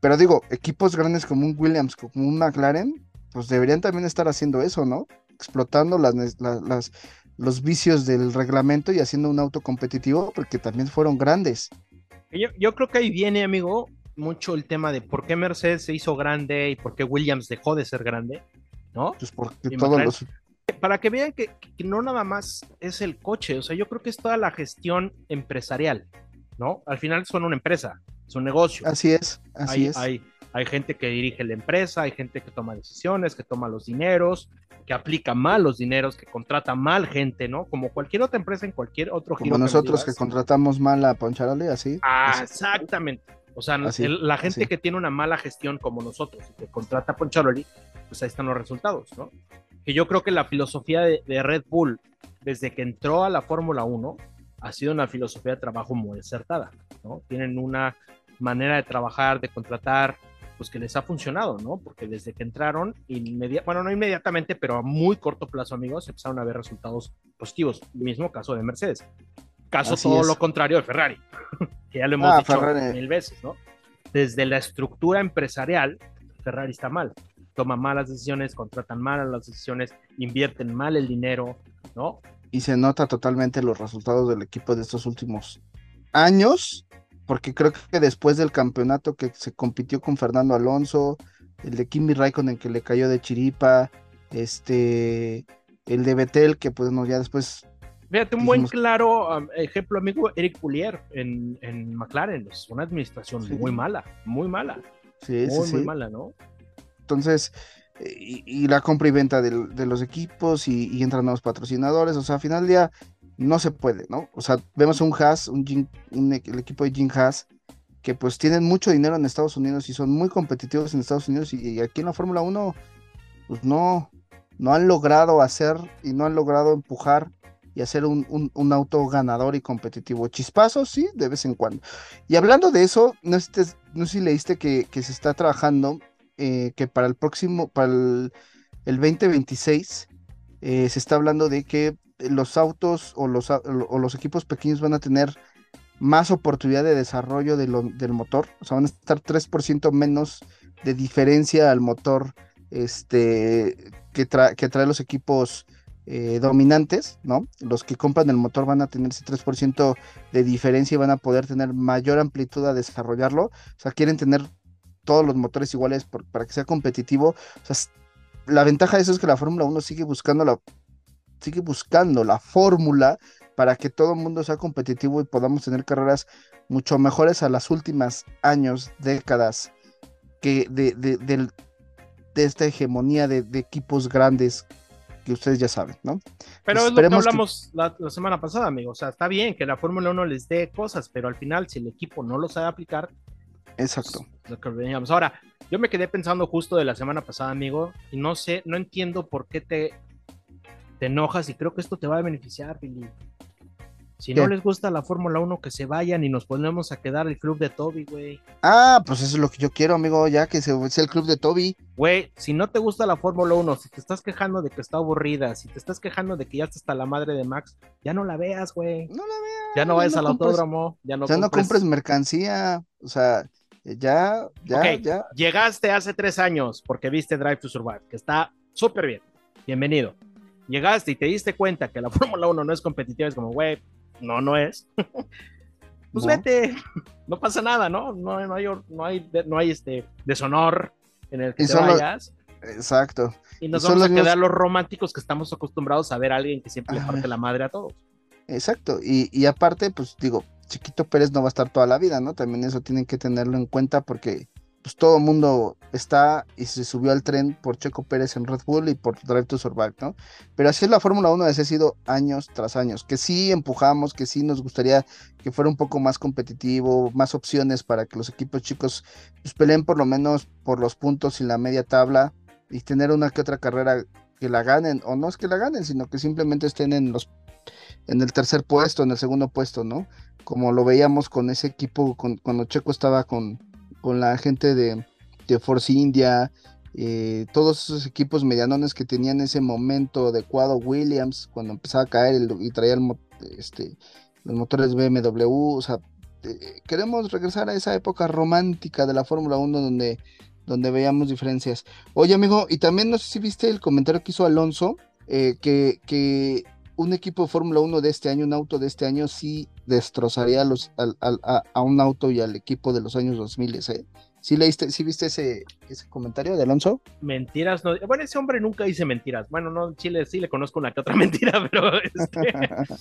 Pero digo, equipos grandes como un Williams, como un McLaren, pues deberían también estar haciendo eso, ¿no? Explotando las, las, los vicios del reglamento y haciendo un auto competitivo, porque también fueron grandes. Yo, creo que ahí viene, amigo, mucho el tema de por qué Mercedes se hizo grande y por qué Williams dejó de ser grande, ¿no? Pues porque todos los... Para que vean que, no nada más es el coche, o sea, yo creo que es toda la gestión empresarial, ¿no? Al final son una empresa, es un negocio. Así es, así es. Hay, hay gente que dirige la empresa, hay gente que toma decisiones, que toma los dineros, que aplica mal los dineros, que contrata mal gente, ¿no? Como cualquier otra empresa en cualquier otro Como nosotros que, contratamos mal a Poncharoli, así. Ah, exactamente. O sea, la gente que tiene una mala gestión como nosotros, que contrata a Poncharoli, pues ahí están los resultados, ¿no? Que yo creo que la filosofía de, de Red Bull, desde que entró a la Fórmula 1, ha sido una filosofía de trabajo muy acertada, ¿no? Tienen una manera de trabajar, de contratar, pues que les ha funcionado, ¿no? Porque desde que entraron, bueno, no inmediatamente, pero a muy corto plazo, amigos, empezaron a ver resultados positivos. Mismo caso de Mercedes. Caso todo lo contrario de Ferrari, (laughs) que ya lo hemos ah, dicho mil veces, ¿no? Desde la estructura empresarial, Ferrari está mal. Toma malas decisiones, contratan malas las decisiones, invierten mal el dinero, ¿no? Y se nota totalmente los resultados del equipo de estos últimos años, porque creo que después del campeonato que se compitió con Fernando Alonso, el de Kimi Raikkonen que le cayó de chiripa, este, el de Betel que pues no, ya después... Fíjate, un buen claro ejemplo, amigo, Eric Pulier en, en McLaren, es una administración muy mala, muy mala. Sí, muy, muy mala, ¿no? Entonces, y, la compra y venta de, los equipos y, entran nuevos patrocinadores, o sea, al final del día no se puede, ¿no? O sea, vemos un Haas, un, el equipo de Jim Haas, que pues tienen mucho dinero en Estados Unidos y son muy competitivos en Estados Unidos y, aquí en la Fórmula 1 pues no, no han logrado hacer y no han logrado empujar y hacer un, auto ganador y competitivo. Chispazos, sí, de vez en cuando. Y hablando de eso, no sé, si leíste que, se está trabajando eh, que para el próximo, para el, 2026, eh, se está hablando de que los autos o los, o los equipos pequeños van a tener más oportunidad de desarrollo del motor, o sea, van a estar 3% menos de diferencia al motor este, que, que trae los equipos eh, dominantes, ¿no? Los que compran el motor van a tener ese 3% de diferencia y van a poder tener mayor amplitud a desarrollarlo, o sea, quieren tener todos los motores iguales para que sea competitivo, la ventaja de eso es que la Fórmula 1 sigue buscando la sigue buscando la fórmula para que todo el mundo sea competitivo y podamos tener carreras mucho mejores a las últimas años, décadas que de, de, esta hegemonía de, equipos grandes que ustedes ya saben, ¿no? Pero es lo que hablamos La, semana pasada, amigo. O sea, está bien que la Fórmula 1 les dé cosas, pero al final, si el equipo no lo sabe aplicar. Exacto. Pues, Ahora, yo me quedé pensando justo de la semana pasada, amigo, y no sé, no entiendo por qué te, te enojas y creo que esto te va a beneficiar, Billy. Si no les gusta la Fórmula 1, que se vayan y nos ponemos a quedar el club de Toby, güey. Ah, pues eso es lo que yo quiero, amigo, ya que sea el club de Toby. Güey, si no te gusta la Fórmula 1, si te estás quejando de que está aburrida, si te estás quejando de que ya está la madre de Max, ya no la veas, güey. No la veas. Ya no vayas al autódromo, ya no Ya no compres mercancía, o sea, ya, ya, ya. Llegaste hace tres años porque viste Drive to Survive, que está súper bien. Bienvenido. Llegaste y te diste cuenta que la (laughs) Fórmula 1 no es competitiva, es como, güey, no, no es. (laughs) pues vete, (laughs) no pasa nada, ¿no? No, no hay, no hay, no hay este deshonor en el que te vayas. Exacto. Y nos vamos a quedar los románticos que estamos acostumbrados a ver a alguien que siempre le parte la madre a todos. Exacto. Y, y aparte, pues digo, Chiquito Pérez no va a estar toda la vida, ¿no? También eso tienen que tenerlo en cuenta porque pues todo el mundo está y se subió al tren por Checo Pérez en Red Bull y por Drive to Survive, ¿no? Pero así es la Fórmula 1 desde ha sido años tras años, que sí empujamos, que sí nos gustaría que fuera un poco más competitivo, más opciones para que los equipos chicos pues, peleen por lo menos por los puntos y la media tabla y tener una que otra carrera que la ganen, o no es que la ganen, sino que simplemente estén en los en el tercer puesto, en el segundo puesto, ¿no? Como lo veíamos con ese equipo cuando Checo estaba con con la gente de, Force India, eh, todos esos equipos medianones que tenían ese momento adecuado, Williams, cuando empezaba a caer y traía este, los motores BMW, o sea, queremos regresar a esa época romántica de la Fórmula 1 donde, donde veíamos diferencias. Oye, amigo, y también no sé si viste el comentario que hizo Alonso, eh, que, que un equipo de Fórmula 1 de este año, un auto de este año, sí destrozaría a, los, a, un auto y al equipo de los años 2000. ¿eh? ¿Sí, leíste, ¿Sí viste ese, ese comentario de Alonso? Mentiras, no. Bueno, ese hombre nunca dice mentiras. Bueno, no, Chile sí le conozco una que otra (laughs) mentira, pero. Este, (laughs)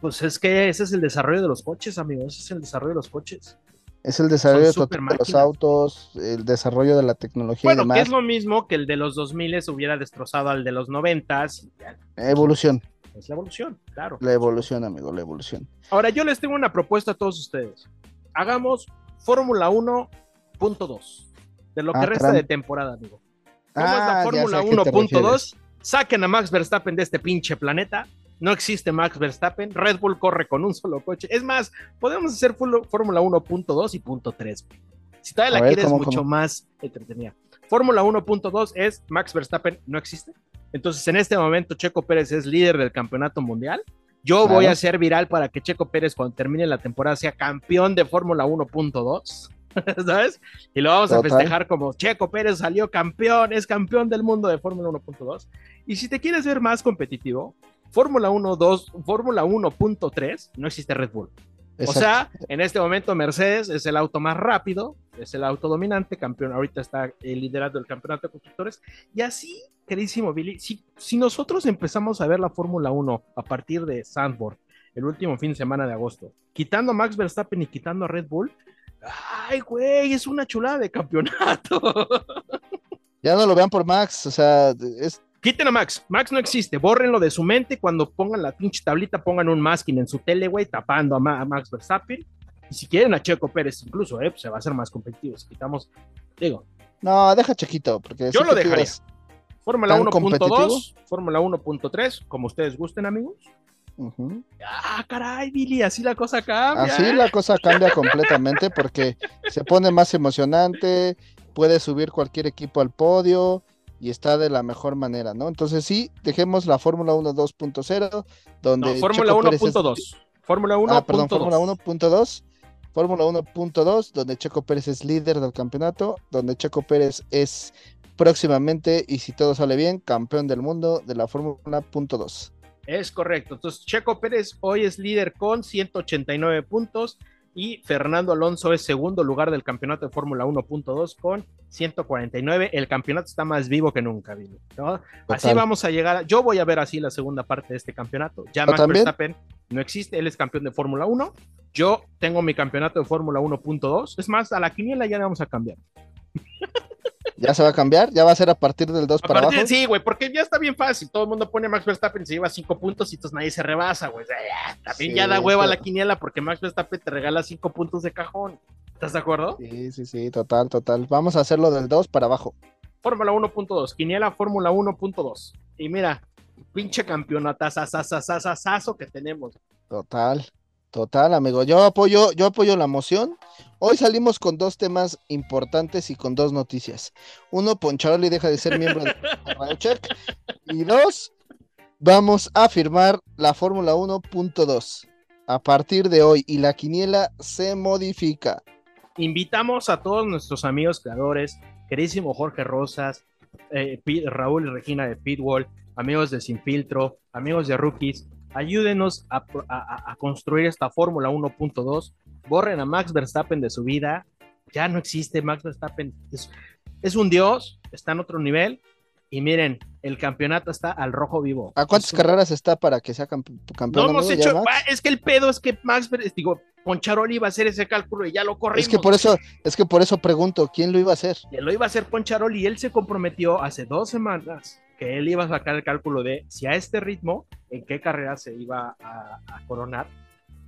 pues es que ese es el desarrollo de los coches, amigos. Ese es el desarrollo de los coches. Es el desarrollo de los autos, el desarrollo de la tecnología. Bueno, que es lo mismo que el de los 2000 hubiera destrozado al de los 90. Evolución. Es la evolución, claro. La evolución, amigo, la evolución. Ahora, yo les tengo una propuesta a todos ustedes. Hagamos Fórmula 1.2 de lo que ah, resta de temporada, amigo. ¿Cómo es la ah, Fórmula 1.2? Saquen a Max Verstappen de este pinche planeta no existe Max Verstappen, Red Bull corre con un solo coche. Es más, podemos hacer Fórmula 1.2 y punto 3. Si todavía la quieres mucho más entretenida. Fórmula 1.2 es Max Verstappen no existe. Entonces, en este momento, Checo Pérez es líder del campeonato mundial Yo voy a ser viral para que Checo Pérez cuando termine la temporada sea campeón de Fórmula 1.2. (laughs) ¿Sabes? Y lo vamos a festejar como Checo Pérez salió campeón, es campeón del mundo de Fórmula 1.2. Y si te quieres ver más competitivo, Fórmula 1.2, Fórmula 1.3, no existe Red Bull. O sea, en este momento Mercedes es el auto más rápido, es el auto dominante, campeón, ahorita está liderando el campeonato de constructores. Y así, queridísimo Billy, si, si nosotros empezamos a ver la Fórmula 1 a partir de Sandburg, el último fin de semana de agosto, quitando a Max Verstappen y quitando a Red Bull, ay, güey, es una chulada de campeonato. (laughs) Ya no lo vean por Max, o sea, es Quiten a Max. Max no existe. Bórrenlo de su mente. Cuando pongan la pinche tablita, pongan un masking en su tele, güey, tapando a, Max Verstappen. Y si quieren a Checo Pérez, incluso, eh, pues se va a hacer más competitivo. Si quitamos, digo. No, deja Chequito, porque yo lo dejaría. Fórmula 1.2, Fórmula 1.3, como ustedes gusten, amigos. Ah, caray, Billy, así la cosa cambia. Así la cosa cambia completamente porque se pone más emocionante, puede subir cualquier equipo al podio, y está de la mejor manera, ¿no? Entonces sí, dejemos la Fórmula 1 2.0, donde... No, Fórmula 1.2. Fórmula 1. Ah, perdón, Fórmula 1.2. Fórmula 1.2, donde Checo Pérez es líder del campeonato, donde Checo Pérez es próximamente, y si todo sale bien, campeón del mundo de la Fórmula 1.2. Es correcto. Entonces, Checo Pérez hoy es líder con 189 puntos y Fernando Alonso es segundo lugar del campeonato de Fórmula 1.2 con 149. El campeonato está más vivo que nunca, Así vamos a llegar. yo voy a ver así la segunda parte de este campeonato. Ya Max Verstappen no existe, él es campeón de Fórmula 1. Yo tengo mi campeonato de Fórmula 1.2. Es más, a la quiniela ya le vamos a cambiar. ¿Ya se va a cambiar? ¿Ya va a ser a partir del 2 para abajo? Sí, güey, porque ya está bien fácil. Todo el mundo pone Max Verstappen, se lleva 5 puntos y entonces nadie se rebasa, güey. También ya da hueva la quiniela porque Max Verstappen te regala 5 puntos de cajón. ¿Estás de acuerdo? Sí, sí, sí, total, total. Vamos a hacerlo del 2 para abajo. Fórmula 1.2, quiniela Fórmula 1.2. Y mira, pinche campeonato que tenemos. Total. Total, amigo. Yo apoyo, yo apoyo la moción. Hoy salimos con dos temas importantes y con dos noticias. Uno, Poncharoli deja de ser miembro (laughs) de Check. Y dos, vamos a firmar la Fórmula 1.2 a partir de hoy y la quiniela se modifica. Invitamos a todos nuestros amigos creadores, queridísimo Jorge Rosas, eh, Raúl y Regina de Pitwall, amigos de Sin Filtro, amigos de Rookies, ayúdenos a, construir esta Fórmula 1.2, borren a Max Verstappen de su vida, ya no existe Max Verstappen, es, un dios, está en otro nivel, y miren, el campeonato está al rojo vivo. ¿A cuántas carreras está para que sea campeón? No hemos hecho, ah, es que el pedo es que Max, digo, Poncharoli iba a hacer ese cálculo y ya lo corrimos. Es que por eso, es que por eso pregunto, ¿quién lo iba a hacer? Lo iba a hacer Poncharoli y él se comprometió hace dos semanas que él iba a sacar el cálculo de si a este ritmo, en qué carrera se iba a, coronar.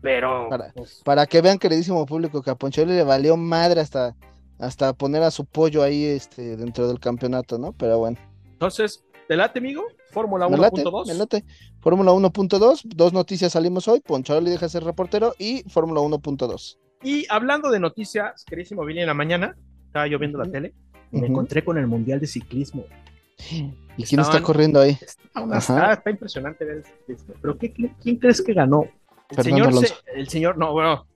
Pero. Pues, para, que vean, queridísimo público, que a Poncholi le valió madre hasta, hasta poner a su pollo ahí este, dentro del campeonato, ¿no? Pero bueno. Entonces, ¿te late, amigo? Fórmula 1.2. Fórmula 1.2, dos noticias salimos hoy. Poncholi deja de ser reportero y Fórmula 1.2. Y hablando de noticias, queridísimo, vine en la mañana, estaba yo viendo la tele, y me encontré con el Mundial de Ciclismo. ¿Y quién está corriendo ahí? Está, impresionante ver Pero ¿quién crees que ganó? El señor, el señor, no, bueno,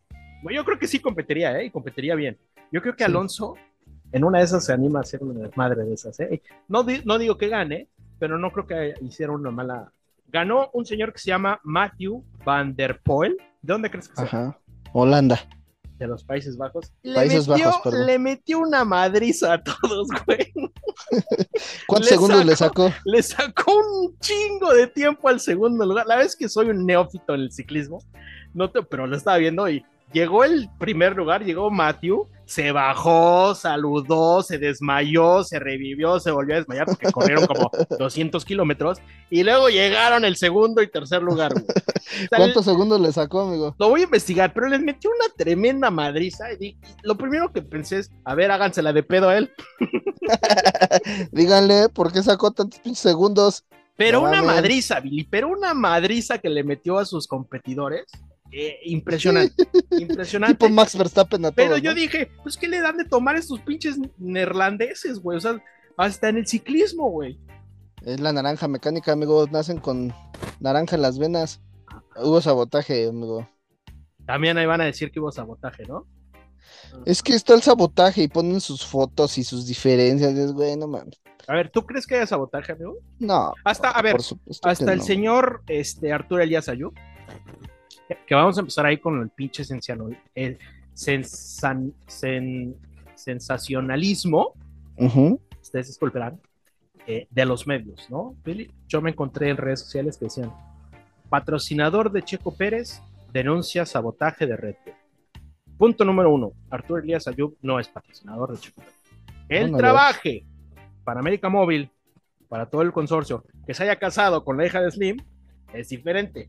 yo creo que sí competiría, ¿eh? Y competiría bien. Yo creo que Alonso, en una de esas se anima a hacer una madre de esas, ¿eh? No, no digo que gane, pero no creo que hiciera una mala. Ganó un señor que se llama Matthew Van Der Poel. ¿De dónde crees que sea? Ajá. Holanda de los Países Bajos. Países le metió, Bajos, Le metió una madriza a todos, (laughs) güey. ¿Cuántos segundos le sacó? Le sacó un chingo de tiempo al segundo lugar. La vez que soy un neófito en el ciclismo, no te, pero lo estaba viendo y llegó el primer lugar, llegó Matthew se bajó, saludó, se desmayó, se revivió, se volvió a desmayar porque corrieron como (laughs) 200 kilómetros y luego llegaron el segundo y tercer lugar. ¿Cuántos segundos le sacó, amigo? Lo voy a investigar, pero les metió una tremenda madriza y lo primero que pensé es, a ver, hágansela de pedo a él. (laughs) Díganle, ¿por qué sacó tantos segundos? Pero una madriza, Billy, pero una madriza que le metió a sus competidores. Eh, impresionante, (laughs) impresionante. Tipo Max Verstappen a Pero yo dije, pues, ¿qué le dan de tomar estos pinches neerlandeses, güey? O sea, hasta en el ciclismo, güey. Es la naranja mecánica, amigos. Nacen con naranja en las venas. Hubo sabotaje, amigo. También ahí van a decir que hubo sabotaje, ¿no? Es que está el sabotaje y ponen sus fotos y sus diferencias. Es güey, no mames. A ver, ¿tú crees que haya sabotaje, amigo? No. Hasta, a ver, hasta el señor este, Arturo Elías Ayú, que vamos a empezar ahí con el pinche sensacional- el sensan- sen- sensacionalismo, ustedes disculparán, eh, de los medios, ¿no? Yo me encontré en redes sociales que decían, patrocinador de Checo Pérez denuncia sabotaje de Red Bull. Punto número uno, Arturo Elías Ayub no es patrocinador de Checo Pérez. Él No, trabaje para América Móvil, para todo el consorcio, que se haya casado con la hija de Slim, es diferente.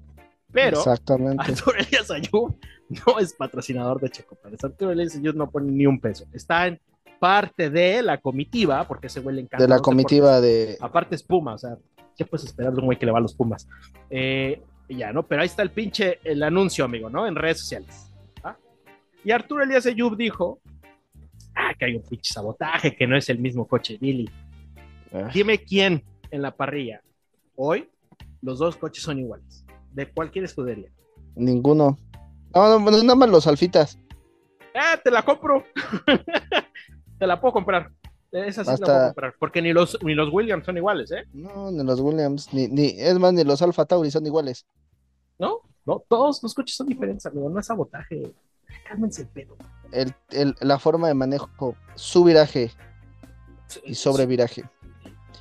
Pero. Arturo Elías Ayub no es patrocinador de Checo Pérez. Arturo Elías Ayub no pone ni un peso. Está en parte de la comitiva, porque ese güey le encanta. De la comitiva de. Aparte es Puma, o sea, ¿qué puedes esperar de un güey que le va a los Pumas? Eh, ya, ¿no? Pero ahí está el pinche, el anuncio, amigo, ¿no? En redes sociales. Y Arturo Elías Ayub dijo, ah, que hay un pinche sabotaje, que no es el mismo coche Billy. Ah, Dime quién en la parrilla. Hoy los dos coches son iguales, de cualquier escudería. Ninguno. No, no, no, nada más los alfitas. Ah, te la compro. (laughs) te la puedo comprar. Esa sí Hasta- la puedo comprar. Porque ni los, ni los Williams son iguales, ¿eh? No, ni los Williams, ni, ni, es más, ni los Alfa Tauri son iguales. ¿No? No, todos los coches son diferentes, amigo. No es sabotaje. Cálmense el pedo. El, el- la forma de manejo, su viraje y sobre viraje.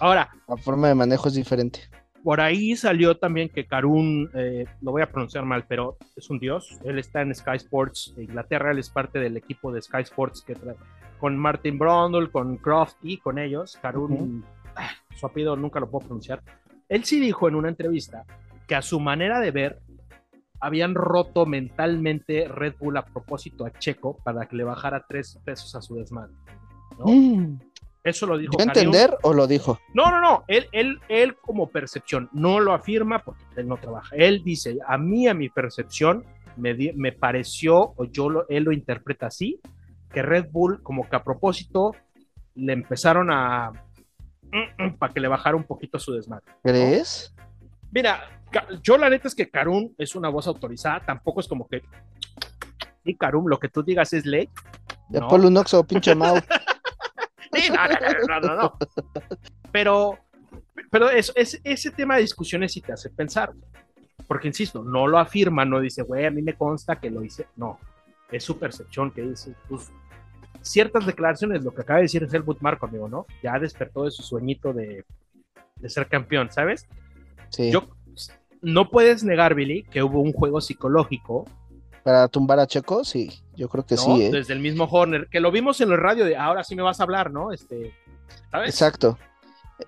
Ahora, La forma de manejo es diferente. Por ahí salió también que Karun, eh, lo voy a pronunciar mal, pero es un dios. Él está en Sky Sports de Inglaterra. Él es parte del equipo de Sky Sports que trae con Martin Brundle, con Croft y con ellos. Karun, ah, su apellido nunca lo puedo pronunciar. Él sí dijo en una entrevista que a su manera de ver habían roto mentalmente Red Bull a propósito a Checo para que le bajara tres pesos a su desmadre. ¿no? Mm. Eso lo dijo ¿Dio a Karun. entender o lo dijo? No, no, no. Él, él, él como percepción no lo afirma porque él no trabaja. Él dice, a mí, a mi percepción, me, me pareció, o yo lo, él lo interpreta así, que Red Bull como que a propósito le empezaron a... para que le bajara un poquito su desmadre. ¿Crees? Mira, yo la neta es que Karun es una voz autorizada, tampoco es como que... Y Karun, lo que tú digas es ley. Ya No. ponle un oxo, pinche Mau. (laughs) Sí, no, no, no. Pero, pero eso, es, ese tema de discusiones sí te hace pensar. Porque, insisto, no lo afirma, no dice, güey, a mí me consta que lo hice. No, es su percepción que dice. Pues, ciertas declaraciones, lo que acaba de decir es Helmut Marco, amigo, ¿no? Ya despertó de su sueñito de, de ser campeón, ¿sabes? Sí. Yo, no puedes negar, Billy, que hubo un juego psicológico Para tumbar a Checo, sí. Yo creo que ¿no? sí, ¿eh? desde el mismo Horner, que lo vimos en el radio de ahora sí me vas a hablar, ¿no? Este, ¿sabes? Exacto.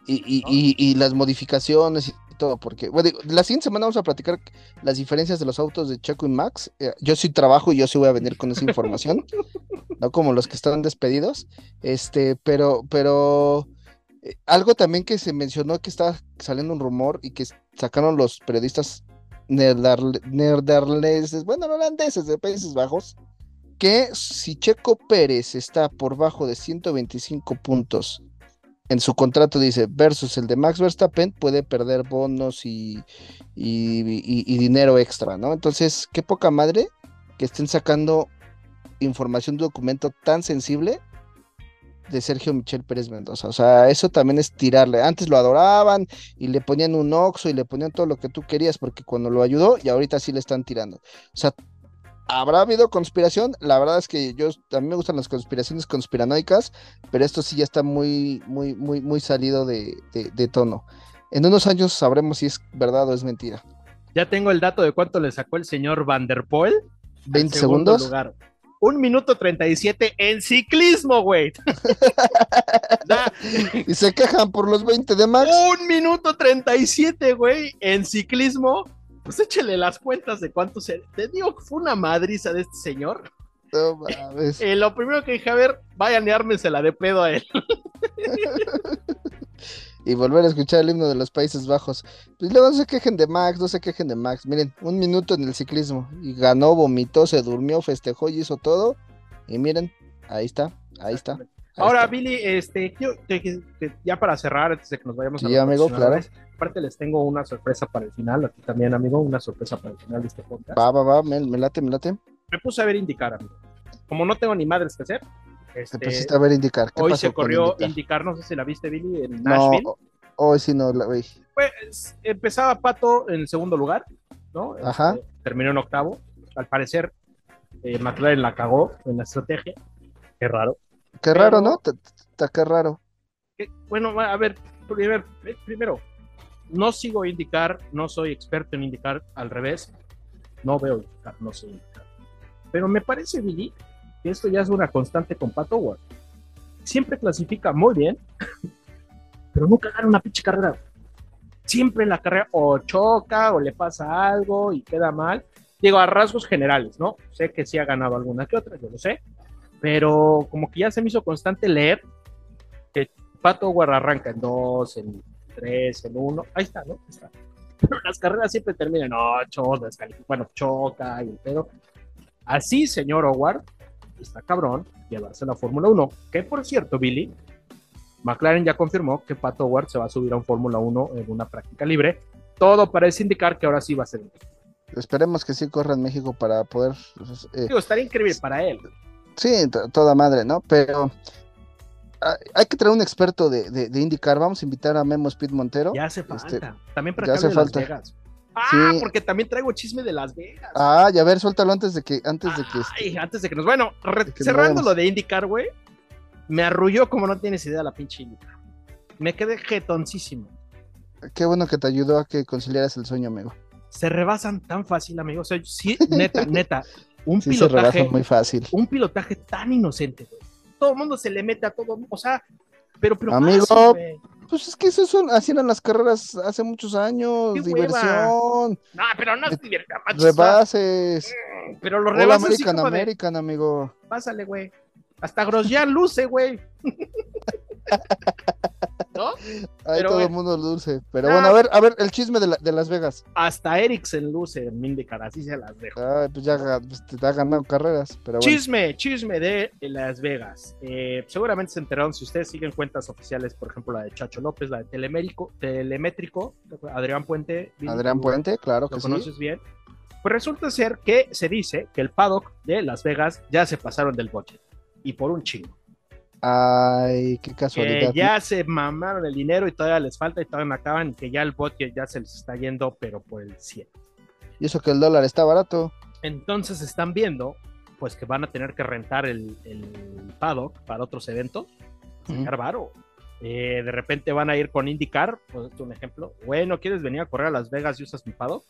Y, y, ¿No? y, y las modificaciones y todo, porque, bueno, digo, la siguiente semana vamos a platicar las diferencias de los autos de Checo y Max. Eh, Yo sí trabajo y yo sí voy a venir con esa información, (laughs) no como los que están despedidos. Este, pero, pero eh, algo también que se mencionó que estaba saliendo un rumor y que sacaron los periodistas neerlandeses, bueno, no holandeses de Países Bajos, que si Checo Pérez está por bajo de 125 puntos en su contrato dice versus el de Max Verstappen puede perder bonos y, y, y- y dinero extra, ¿no? Entonces, qué poca madre que estén sacando información de documento tan sensible de Sergio Michel Pérez Mendoza. O sea, eso también es tirarle. Antes lo adoraban y le ponían un oxo y le ponían todo lo que tú querías porque cuando lo ayudó y ahorita sí le están tirando. O sea, ¿habrá habido conspiración? La verdad es que yo, a mí me gustan las conspiraciones conspiranoicas, pero esto sí ya está muy, muy, muy, muy salido de, de- de tono. En unos años sabremos si es verdad o es mentira. Ya tengo el dato de cuánto le sacó el señor Van der Poel. al 20 segundo segundos. lugar. Un minuto 37 en ciclismo, güey. (laughs) Y se quejan por los 20 de Max. un minuto 37, güey, en ciclismo. Pues échele las cuentas de cuánto se. Te digo que fue una madriza de este señor. No mames. Eh, lo primero que dije, a ver, vayan y ármensela de pedo a él. (laughs) Y volver a escuchar el himno de los Países Bajos. Pues luego no se quejen de Max, no se quejen de Max. Miren, un minuto en el ciclismo. Y ganó, vomitó, se durmió, festejó y hizo todo. Y miren, ahí está, ahí está. Ahora, Billy, este, ya para cerrar, antes de que nos vayamos a Sí, amigo, claro. Aparte, les tengo una sorpresa para el final. Aquí también, amigo, una sorpresa para el final de este podcast. Va, va, va, me, late, me late. Me puse a ver indicar, amigo. Como no tengo ni madres que hacer. Este, Te pusiste a ver indicar. hoy se corrió indicar? no sé si la viste, Billy, en Nashville. No, hoy sí no la vi. Pues empezaba Pato en el segundo lugar, ¿no? Ajá. Este, terminó en octavo. Al parecer, eh, McLaren la cagó en la estrategia. Qué raro. Qué raro, ¿no? Está qué raro. bueno, a ver, primero, primero, no sigo indicar, no soy experto en indicar al revés. No veo indicar, no sé indicar. Pero me parece, Billy, que esto ya es una constante con Pato Ward. Siempre clasifica muy bien, (laughs) pero nunca gana una pinche carrera. Siempre en la carrera o choca o le pasa algo y queda mal. Digo, a rasgos generales, ¿no? Sé que sí ha ganado alguna que otra, yo lo sé, pero como que ya se me hizo constante leer que Pato War arranca en dos, en tres, en uno, ahí está, ¿no? está. Pero las carreras siempre terminan en ocho, bueno, choca y pero así, señor Howard, está cabrón llevarse la Fórmula 1, que por cierto, Billy, McLaren ya confirmó que Pato Howard se va a subir a un Fórmula 1 en una práctica libre. Todo parece indicar que ahora sí va a ser. Esperemos que sí corra en México para poder. Eh, Digo, estaría increíble para él. Sí, toda madre, ¿no? Pero hay que traer un experto de, de, indicar. Vamos a invitar a Memo Speed Montero. Ya hace falta. Este, también para ya hace falta. Las Vegas. Ah, porque también traigo chisme de Las Vegas. Ah, ya a ver, suéltalo antes de que, antes de que. Ay, este antes de que nos. Bueno, cerrando lo de indicar, güey. Me arrulló como no tienes idea la pinche indicar. Me quedé jetoncísimo. Qué bueno que te ayudó a que conciliaras el sueño, amigo. Se rebasan tan fácil, amigo. O sea, sí, neta, (laughs) neta un pilotaje muy fácil. Un pilotaje tan inocente, güey. Todo el mundo se le mete a todo, o sea, pero pero Amigo, pues es que eso son, así eran las carreras hace muchos años, diversión. No, pero no es diversión. Rebases. Mm, pero los rebases American, American, amigo. Pásale, güey. Hasta Grosjean luce, güey. (laughs) ¿No? Ahí todo el mundo luce. Pero bueno, a ver, a ver, el chisme de, Las Vegas. Hasta Ericsson luce en Mindicar, así se las dejo. pues ya pues, te ha ganado carreras. Pero Chisme, chisme de Las Vegas. Eh, seguramente se enteraron si ustedes siguen cuentas oficiales, por ejemplo, la de Chacho López, la de Telemétrico, Telemétrico Adrián Puente. Adrián Puente, claro que ¿Lo conoces bien? Pues resulta ser que se dice que el paddock de Las Vegas ya se pasaron del budget. Y por un chingo. Ay, qué casualidad. Que ya se mamaron el dinero y todavía les falta y todavía me acaban que ya el budget ya se les está yendo, pero por el 100. Y eso que el dólar está barato. Entonces están viendo, pues que van a tener que rentar el, el paddock para otros eventos. Sacar eh, de repente van a ir con IndyCar, pues un ejemplo. Bueno, ¿quieres venir a correr a Las Vegas y usas mi paddock?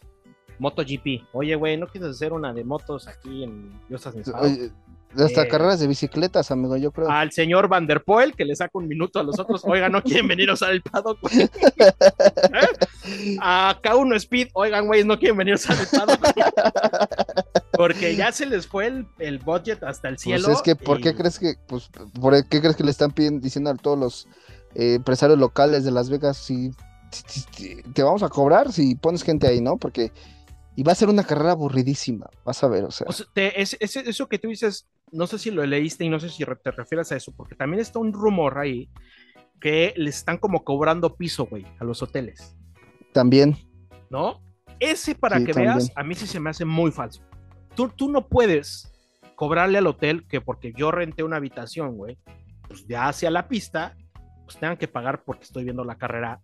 MotoGP. Oye, güey, ¿no quieres hacer una de motos aquí en y usas mi paddock? Hasta eh, carreras de bicicletas, amigo, yo creo. Al señor Van der Poel, que le saca un minuto a los otros. Oigan, ¿no quieren venir a usar el paddock? (laughs) ¿Eh? A K1 Speed, oigan, güey, ¿no quieren venir a usar el paddock? (laughs) Porque ya se les fue el, el budget hasta el pues cielo. Pues es que, ¿por qué crees que, pues, por qué crees que le están pidiendo, diciendo a todos los eh, empresarios locales de Las Vegas si, te vamos a cobrar si pones gente ahí, ¿no? Porque y va a ser una carrera aburridísima, vas a ver, o sea. eso que tú dices, no sé si lo leíste y no sé si te refieres a eso, porque también está un rumor ahí que le están como cobrando piso, güey, a los hoteles. También. ¿No? Ese, para que veas, a mí sí se me hace muy falso. Tú, tú no puedes cobrarle al hotel que porque yo renté una habitación, güey, pues ya hacia la pista, pues tengan que pagar porque estoy viendo la carrera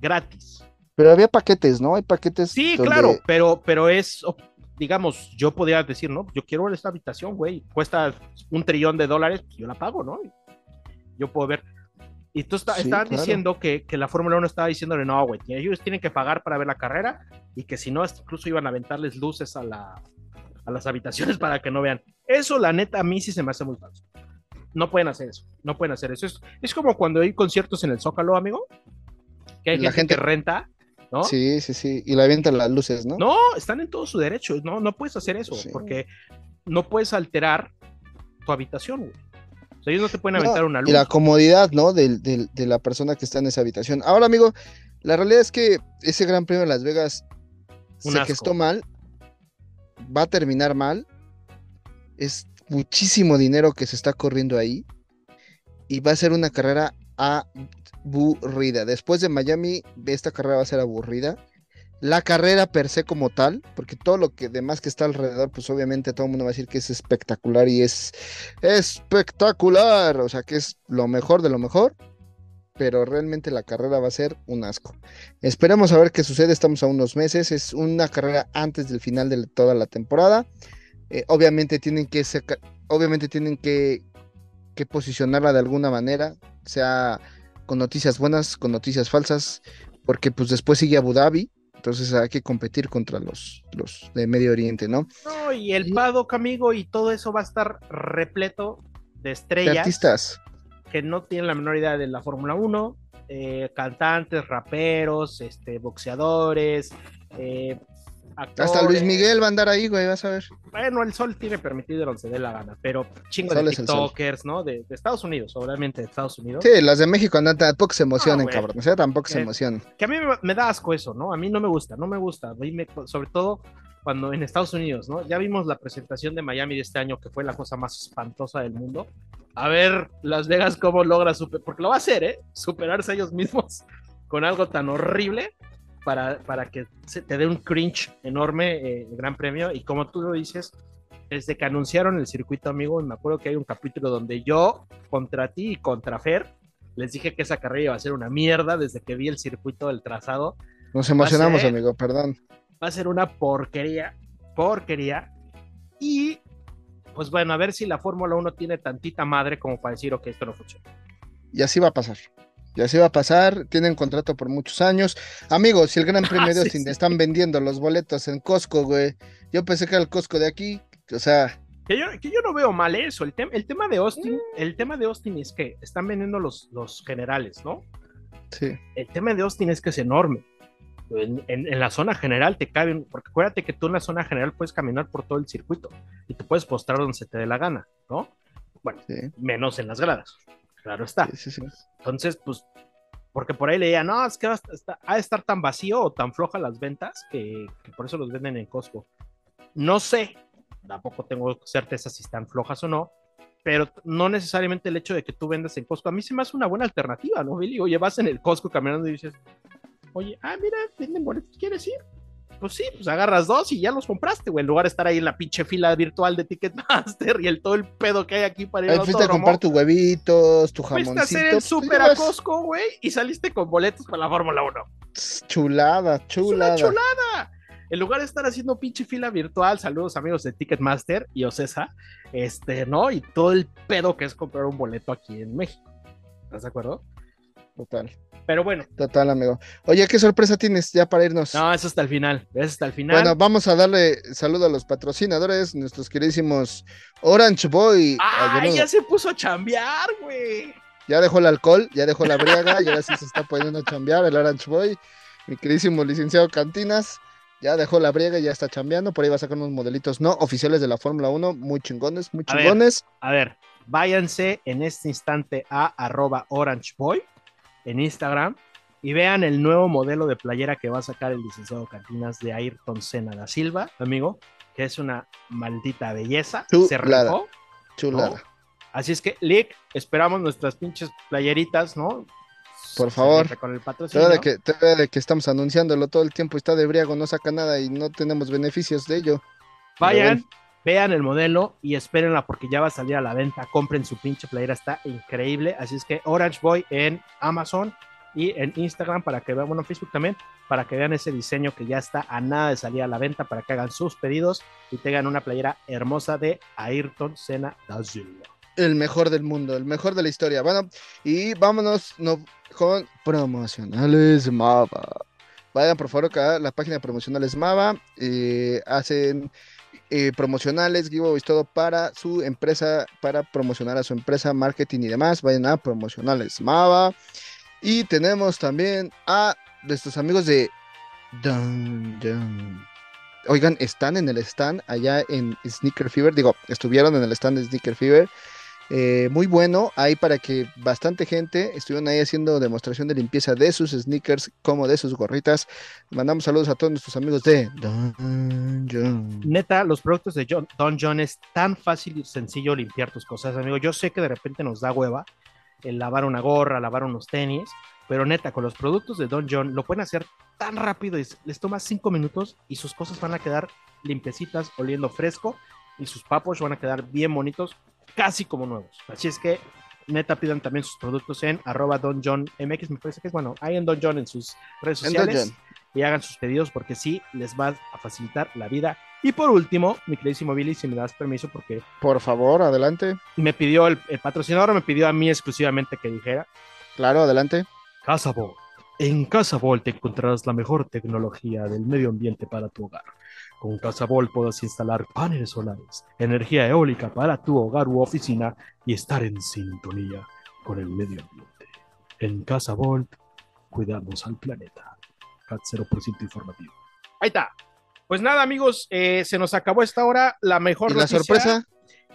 gratis. Pero había paquetes, ¿no? Hay paquetes. Sí, claro, pero, pero es, digamos, yo podría decir, ¿no? Yo quiero esta habitación, güey, cuesta un trillón de dólares, pues yo la pago, ¿no? Yo puedo ver. Y tú está, estaban diciendo que, que, la Fórmula 1 estaba diciéndole, no, güey, ellos tienen que pagar para ver la carrera y que si no, incluso iban a aventarles luces a, la, a las habitaciones (laughs) para que no vean. Eso, la neta, a mí sí se me hace muy falso. No pueden hacer eso, no pueden hacer eso. Es, es como cuando hay conciertos en el Zócalo, amigo, que hay la gente que renta Sí, sí, sí. Y la avientan las luces, ¿no? No, están en todo su derecho. No, no puedes hacer eso, porque no puedes alterar tu habitación, güey. O sea, ellos no te pueden aventar una luz. Y la comodidad, ¿no? De, de, la persona que está en esa habitación. Ahora, amigo, la realidad es que ese Gran Premio de Las Vegas se gestó mal, va a terminar mal. Es muchísimo dinero que se está corriendo ahí. y va a ser una carrera aburrida. Después de Miami, esta carrera va a ser aburrida. La carrera per se como tal, porque todo lo que demás que está alrededor, pues obviamente todo el mundo va a decir que es espectacular y es espectacular, o sea que es lo mejor de lo mejor, pero realmente la carrera va a ser un asco. Esperemos a ver qué sucede, estamos a unos meses, es una carrera antes del final de toda la temporada. Eh, obviamente tienen que obviamente tienen que, que posicionarla de alguna manera, sea con noticias buenas, con noticias falsas, porque pues después sigue Abu Dhabi, entonces hay que competir contra los, los de Medio Oriente, ¿no? No, y el paddock, amigo, y todo eso va a estar repleto de estrellas. De artistas. Que no tienen la menor idea de la Fórmula 1, eh, cantantes, raperos, este, boxeadores, eh, hasta Luis Miguel va a andar ahí, güey, vas a ver. Bueno, el sol tiene permitido donde se dé la gana, pero chingo de TikTokers, ¿no? De, Estados Unidos, obviamente de Estados Unidos. Sí, las de México andan, tampoco se emocionen, cabrón. O sea, tampoco se emocionan. Que a mí me, da asco eso, ¿no? A mí no me gusta, no me gusta. A mí me, sobre todo cuando en Estados Unidos, ¿no? Ya vimos la presentación de Miami de este año, que fue la cosa más espantosa del mundo. A ver, Las Vegas cómo logra superar, porque lo va a hacer, ¿eh? Superarse ellos mismos con algo tan horrible para, para que se te dé un cringe enorme eh, el Gran Premio. Y como tú lo dices, desde que anunciaron el circuito, amigo, me acuerdo que hay un capítulo donde yo, contra ti y contra Fer, les dije que esa carrera iba a ser una mierda desde que vi el circuito del trazado. Nos emocionamos, amigo, perdón. Va a ser una porquería, porquería. Y pues bueno, a ver si la Fórmula 1 tiene tantita madre como para decir, ok, esto no funciona. Y así va a pasar. Y así va a pasar, tienen contrato por muchos años. Amigos, si el Gran (laughs) Premio de Austin están vendiendo los boletos en Costco, güey. Yo pensé que era el Costco de aquí, o sea. Que yo, que yo no veo mal eso. El, el tema de Austin, mm. el tema de Austin es que están vendiendo los, los generales, ¿no? Sí. El tema de Austin es que es enorme. En, en, la zona general te caben, porque acuérdate que tú en la zona general puedes caminar por todo el circuito y te puedes postrar donde se te dé la gana, ¿no? Bueno, menos en las gradas. Claro está. Entonces, pues, porque por ahí leía, no, es que va a estar tan vacío o tan floja las ventas que, por eso los venden en Costco. No sé, tampoco tengo certeza si están flojas o no, pero no necesariamente el hecho de que tú vendas en Costco. A mí se me hace una buena alternativa, ¿no, Billy? Oye, vas en el Costco caminando y dices, oye, ah, mira, venden boletos, ¿quieres ir? Pues sí, pues agarras dos y ya los compraste, güey, en lugar de estar ahí en la pinche fila virtual de Ticketmaster (laughs) y el todo el pedo que hay aquí para ir a fuiste a comprar tus huevitos, tu jamoncito. Fuiste a hacer el pues, súper a Costco, güey, y saliste con boletos para la Fórmula 1. Chulada, chulada. chulada. En lugar de estar haciendo pinche fila virtual, saludos amigos de Ticketmaster y Ocesa, este, ¿no? Y todo el pedo que es comprar un boleto aquí en México. ¿Estás de acuerdo? Total. Pero bueno. Total, amigo. Oye, ¿qué sorpresa tienes ya para irnos? No, eso hasta el final. Eso hasta el final. Bueno, vamos a darle saludo a los patrocinadores, nuestros queridísimos Orange Boy. ¡Ay, ya se puso a chambear, güey! Ya dejó el alcohol, ya dejó la briaga, y ahora sí se está poniendo a chambear el Orange Boy. Mi queridísimo licenciado Cantinas, ya dejó la briega y ya está chambeando. Por ahí va a sacar unos modelitos no oficiales de la Fórmula 1, muy chingones, muy chingones. A ver, váyanse en este instante a arroba Orange Boy en Instagram y vean el nuevo modelo de playera que va a sacar el licenciado Cantinas de Ayrton Senna da Silva, amigo, que es una maldita belleza. Chulada. Se Chulada. Así es que, Lick, esperamos nuestras pinches playeritas, ¿no? Por favor. Con el patrocinio. De que, de que estamos anunciándolo todo el tiempo, está de briago, no saca nada y no tenemos beneficios de ello. Vayan, vean el modelo y espérenla porque ya va a salir a la venta. Compren su pinche playera, está increíble. Así es que Orange Boy en Amazon y en Instagram para que vean, bueno, Facebook también, para que vean ese diseño que ya está a nada de salir a la venta para que hagan sus pedidos y tengan una playera hermosa de Ayrton Senna da Silva. El mejor del mundo, el mejor de la historia. Bueno, y vámonos con promocionales Mava. Vayan por favor acá a la página de promocionales Mava. Eh, hacen eh, promocionales, giveaways, todo para su empresa, para promocionar a su empresa, marketing y demás. Vayan a promocionales Mava. Y tenemos también a nuestros amigos de. Oigan, están en el stand allá en Sneaker Fever. Digo, estuvieron en el stand de Sneaker Fever. Eh, muy bueno, ahí para que bastante gente estuvieron ahí haciendo demostración de limpieza de sus sneakers como de sus gorritas. Mandamos saludos a todos nuestros amigos de Don John. Neta, los productos de Don John es tan fácil y sencillo limpiar tus cosas, amigo. Yo sé que de repente nos da hueva, el lavar una gorra, lavar unos tenis, pero neta, con los productos de Don John lo pueden hacer tan rápido, les toma cinco minutos y sus cosas van a quedar limpiecitas, oliendo fresco y sus papos van a quedar bien bonitos, casi como nuevos. Así es que neta pidan también sus productos en arroba Don John MX, me parece que es bueno, hay en Don John en sus redes sociales y hagan sus pedidos porque sí les va a facilitar la vida. Y por último, mi queridísimo Billy, si me das permiso, porque. Por favor, adelante. Me pidió el, patrocinador, me pidió a mí exclusivamente que dijera. Claro, adelante. Casa En Casa te encontrarás la mejor tecnología del medio ambiente para tu hogar. Con Casa puedes instalar paneles solares, energía eólica para tu hogar u oficina y estar en sintonía con el medio ambiente. En Casa cuidamos al planeta. 0% informativo. Ahí está. Pues nada, amigos, eh, se nos acabó esta hora. La mejor ¿Y la sorpresa?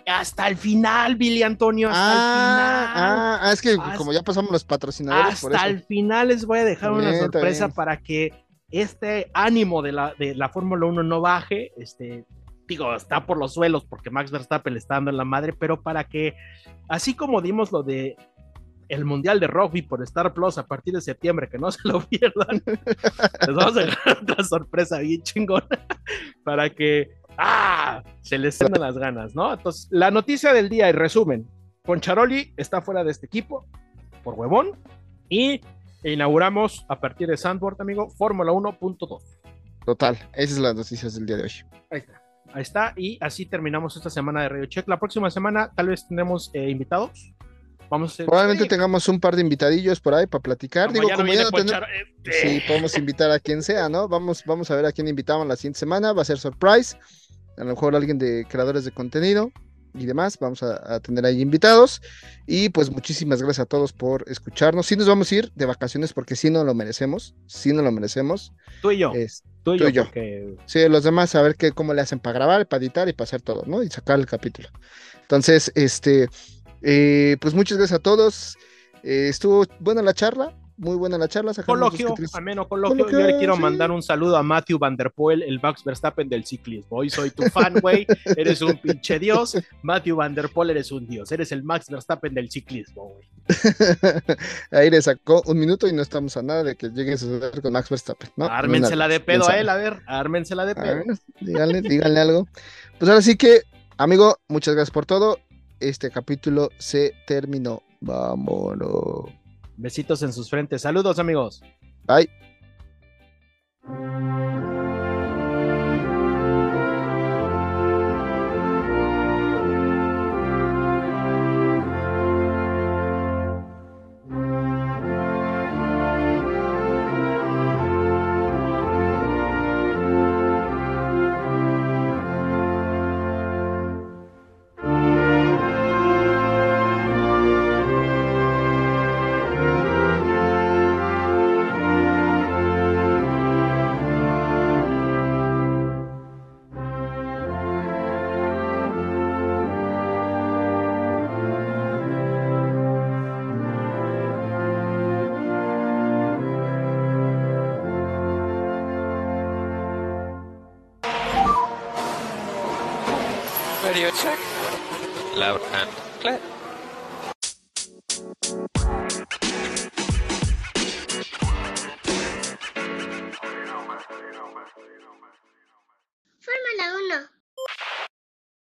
Hasta el final, Billy Antonio. Hasta el ah, final. Ah, es que como ya pasamos los patrocinadores. Hasta el final les voy a dejar una sorpresa para que este ánimo de la, de la Fórmula 1 no baje. Este, digo, está por los suelos porque Max Verstappen está dando en la madre, pero para que, así como dimos lo de el Mundial de Rugby por Star Plus a partir de septiembre, que no (laughs) se lo pierdan. Les vamos a dejar (laughs) otra sorpresa bien chingona para que ¡ah! se les tengan las ganas, ¿no? Entonces, la noticia del día, y resumen, Poncharoli está fuera de este equipo por huevón y inauguramos a partir de Sandboard, amigo, Fórmula 1.2. Total, esas son las noticias del día de hoy. Ahí está. Ahí está, y así terminamos esta semana de Radio Check. La próxima semana tal vez tendremos eh, invitados Probablemente tengamos un par de invitadillos por ahí para platicar. Digo, como ya no tenemos... Este. Sí, podemos invitar a quien sea, ¿no? Vamos, vamos a ver a quién invitamos la siguiente semana. Va a ser surprise. A lo mejor alguien de creadores de contenido y demás. Vamos a, tener ahí invitados. Y pues muchísimas gracias a todos por escucharnos. Sí nos vamos a ir de vacaciones porque sí nos lo merecemos. Sí nos lo merecemos. Tú y yo. tú, y yo. Sí, los demás a ver qué, cómo le hacen para grabar, para editar y para hacer todo, ¿no? Y sacar el capítulo. Entonces, este eh, pues muchas gracias a todos. Eh, estuvo buena la charla, muy buena la charla. Coloquio, ameno coloquio. Yo le quiero mandar un saludo a Matthew Van Der Poel, el Max Verstappen del ciclismo. Hoy soy tu fan, güey. eres un pinche dios. Matthew Van Der Poel, eres un dios. Eres el Max Verstappen del ciclismo, güey. (laughs) Ahí le sacó un minuto y no estamos a nada de que llegue a suceder con Max Verstappen. ¿no? Ármensela de pedo a él, a ver. Ármensela de pedo. díganle, díganle algo. Pues ahora sí que, amigo, muchas gracias por todo este capítulo se terminó. Vámonos. Besitos en sus frentes. Saludos, amigos. Bye.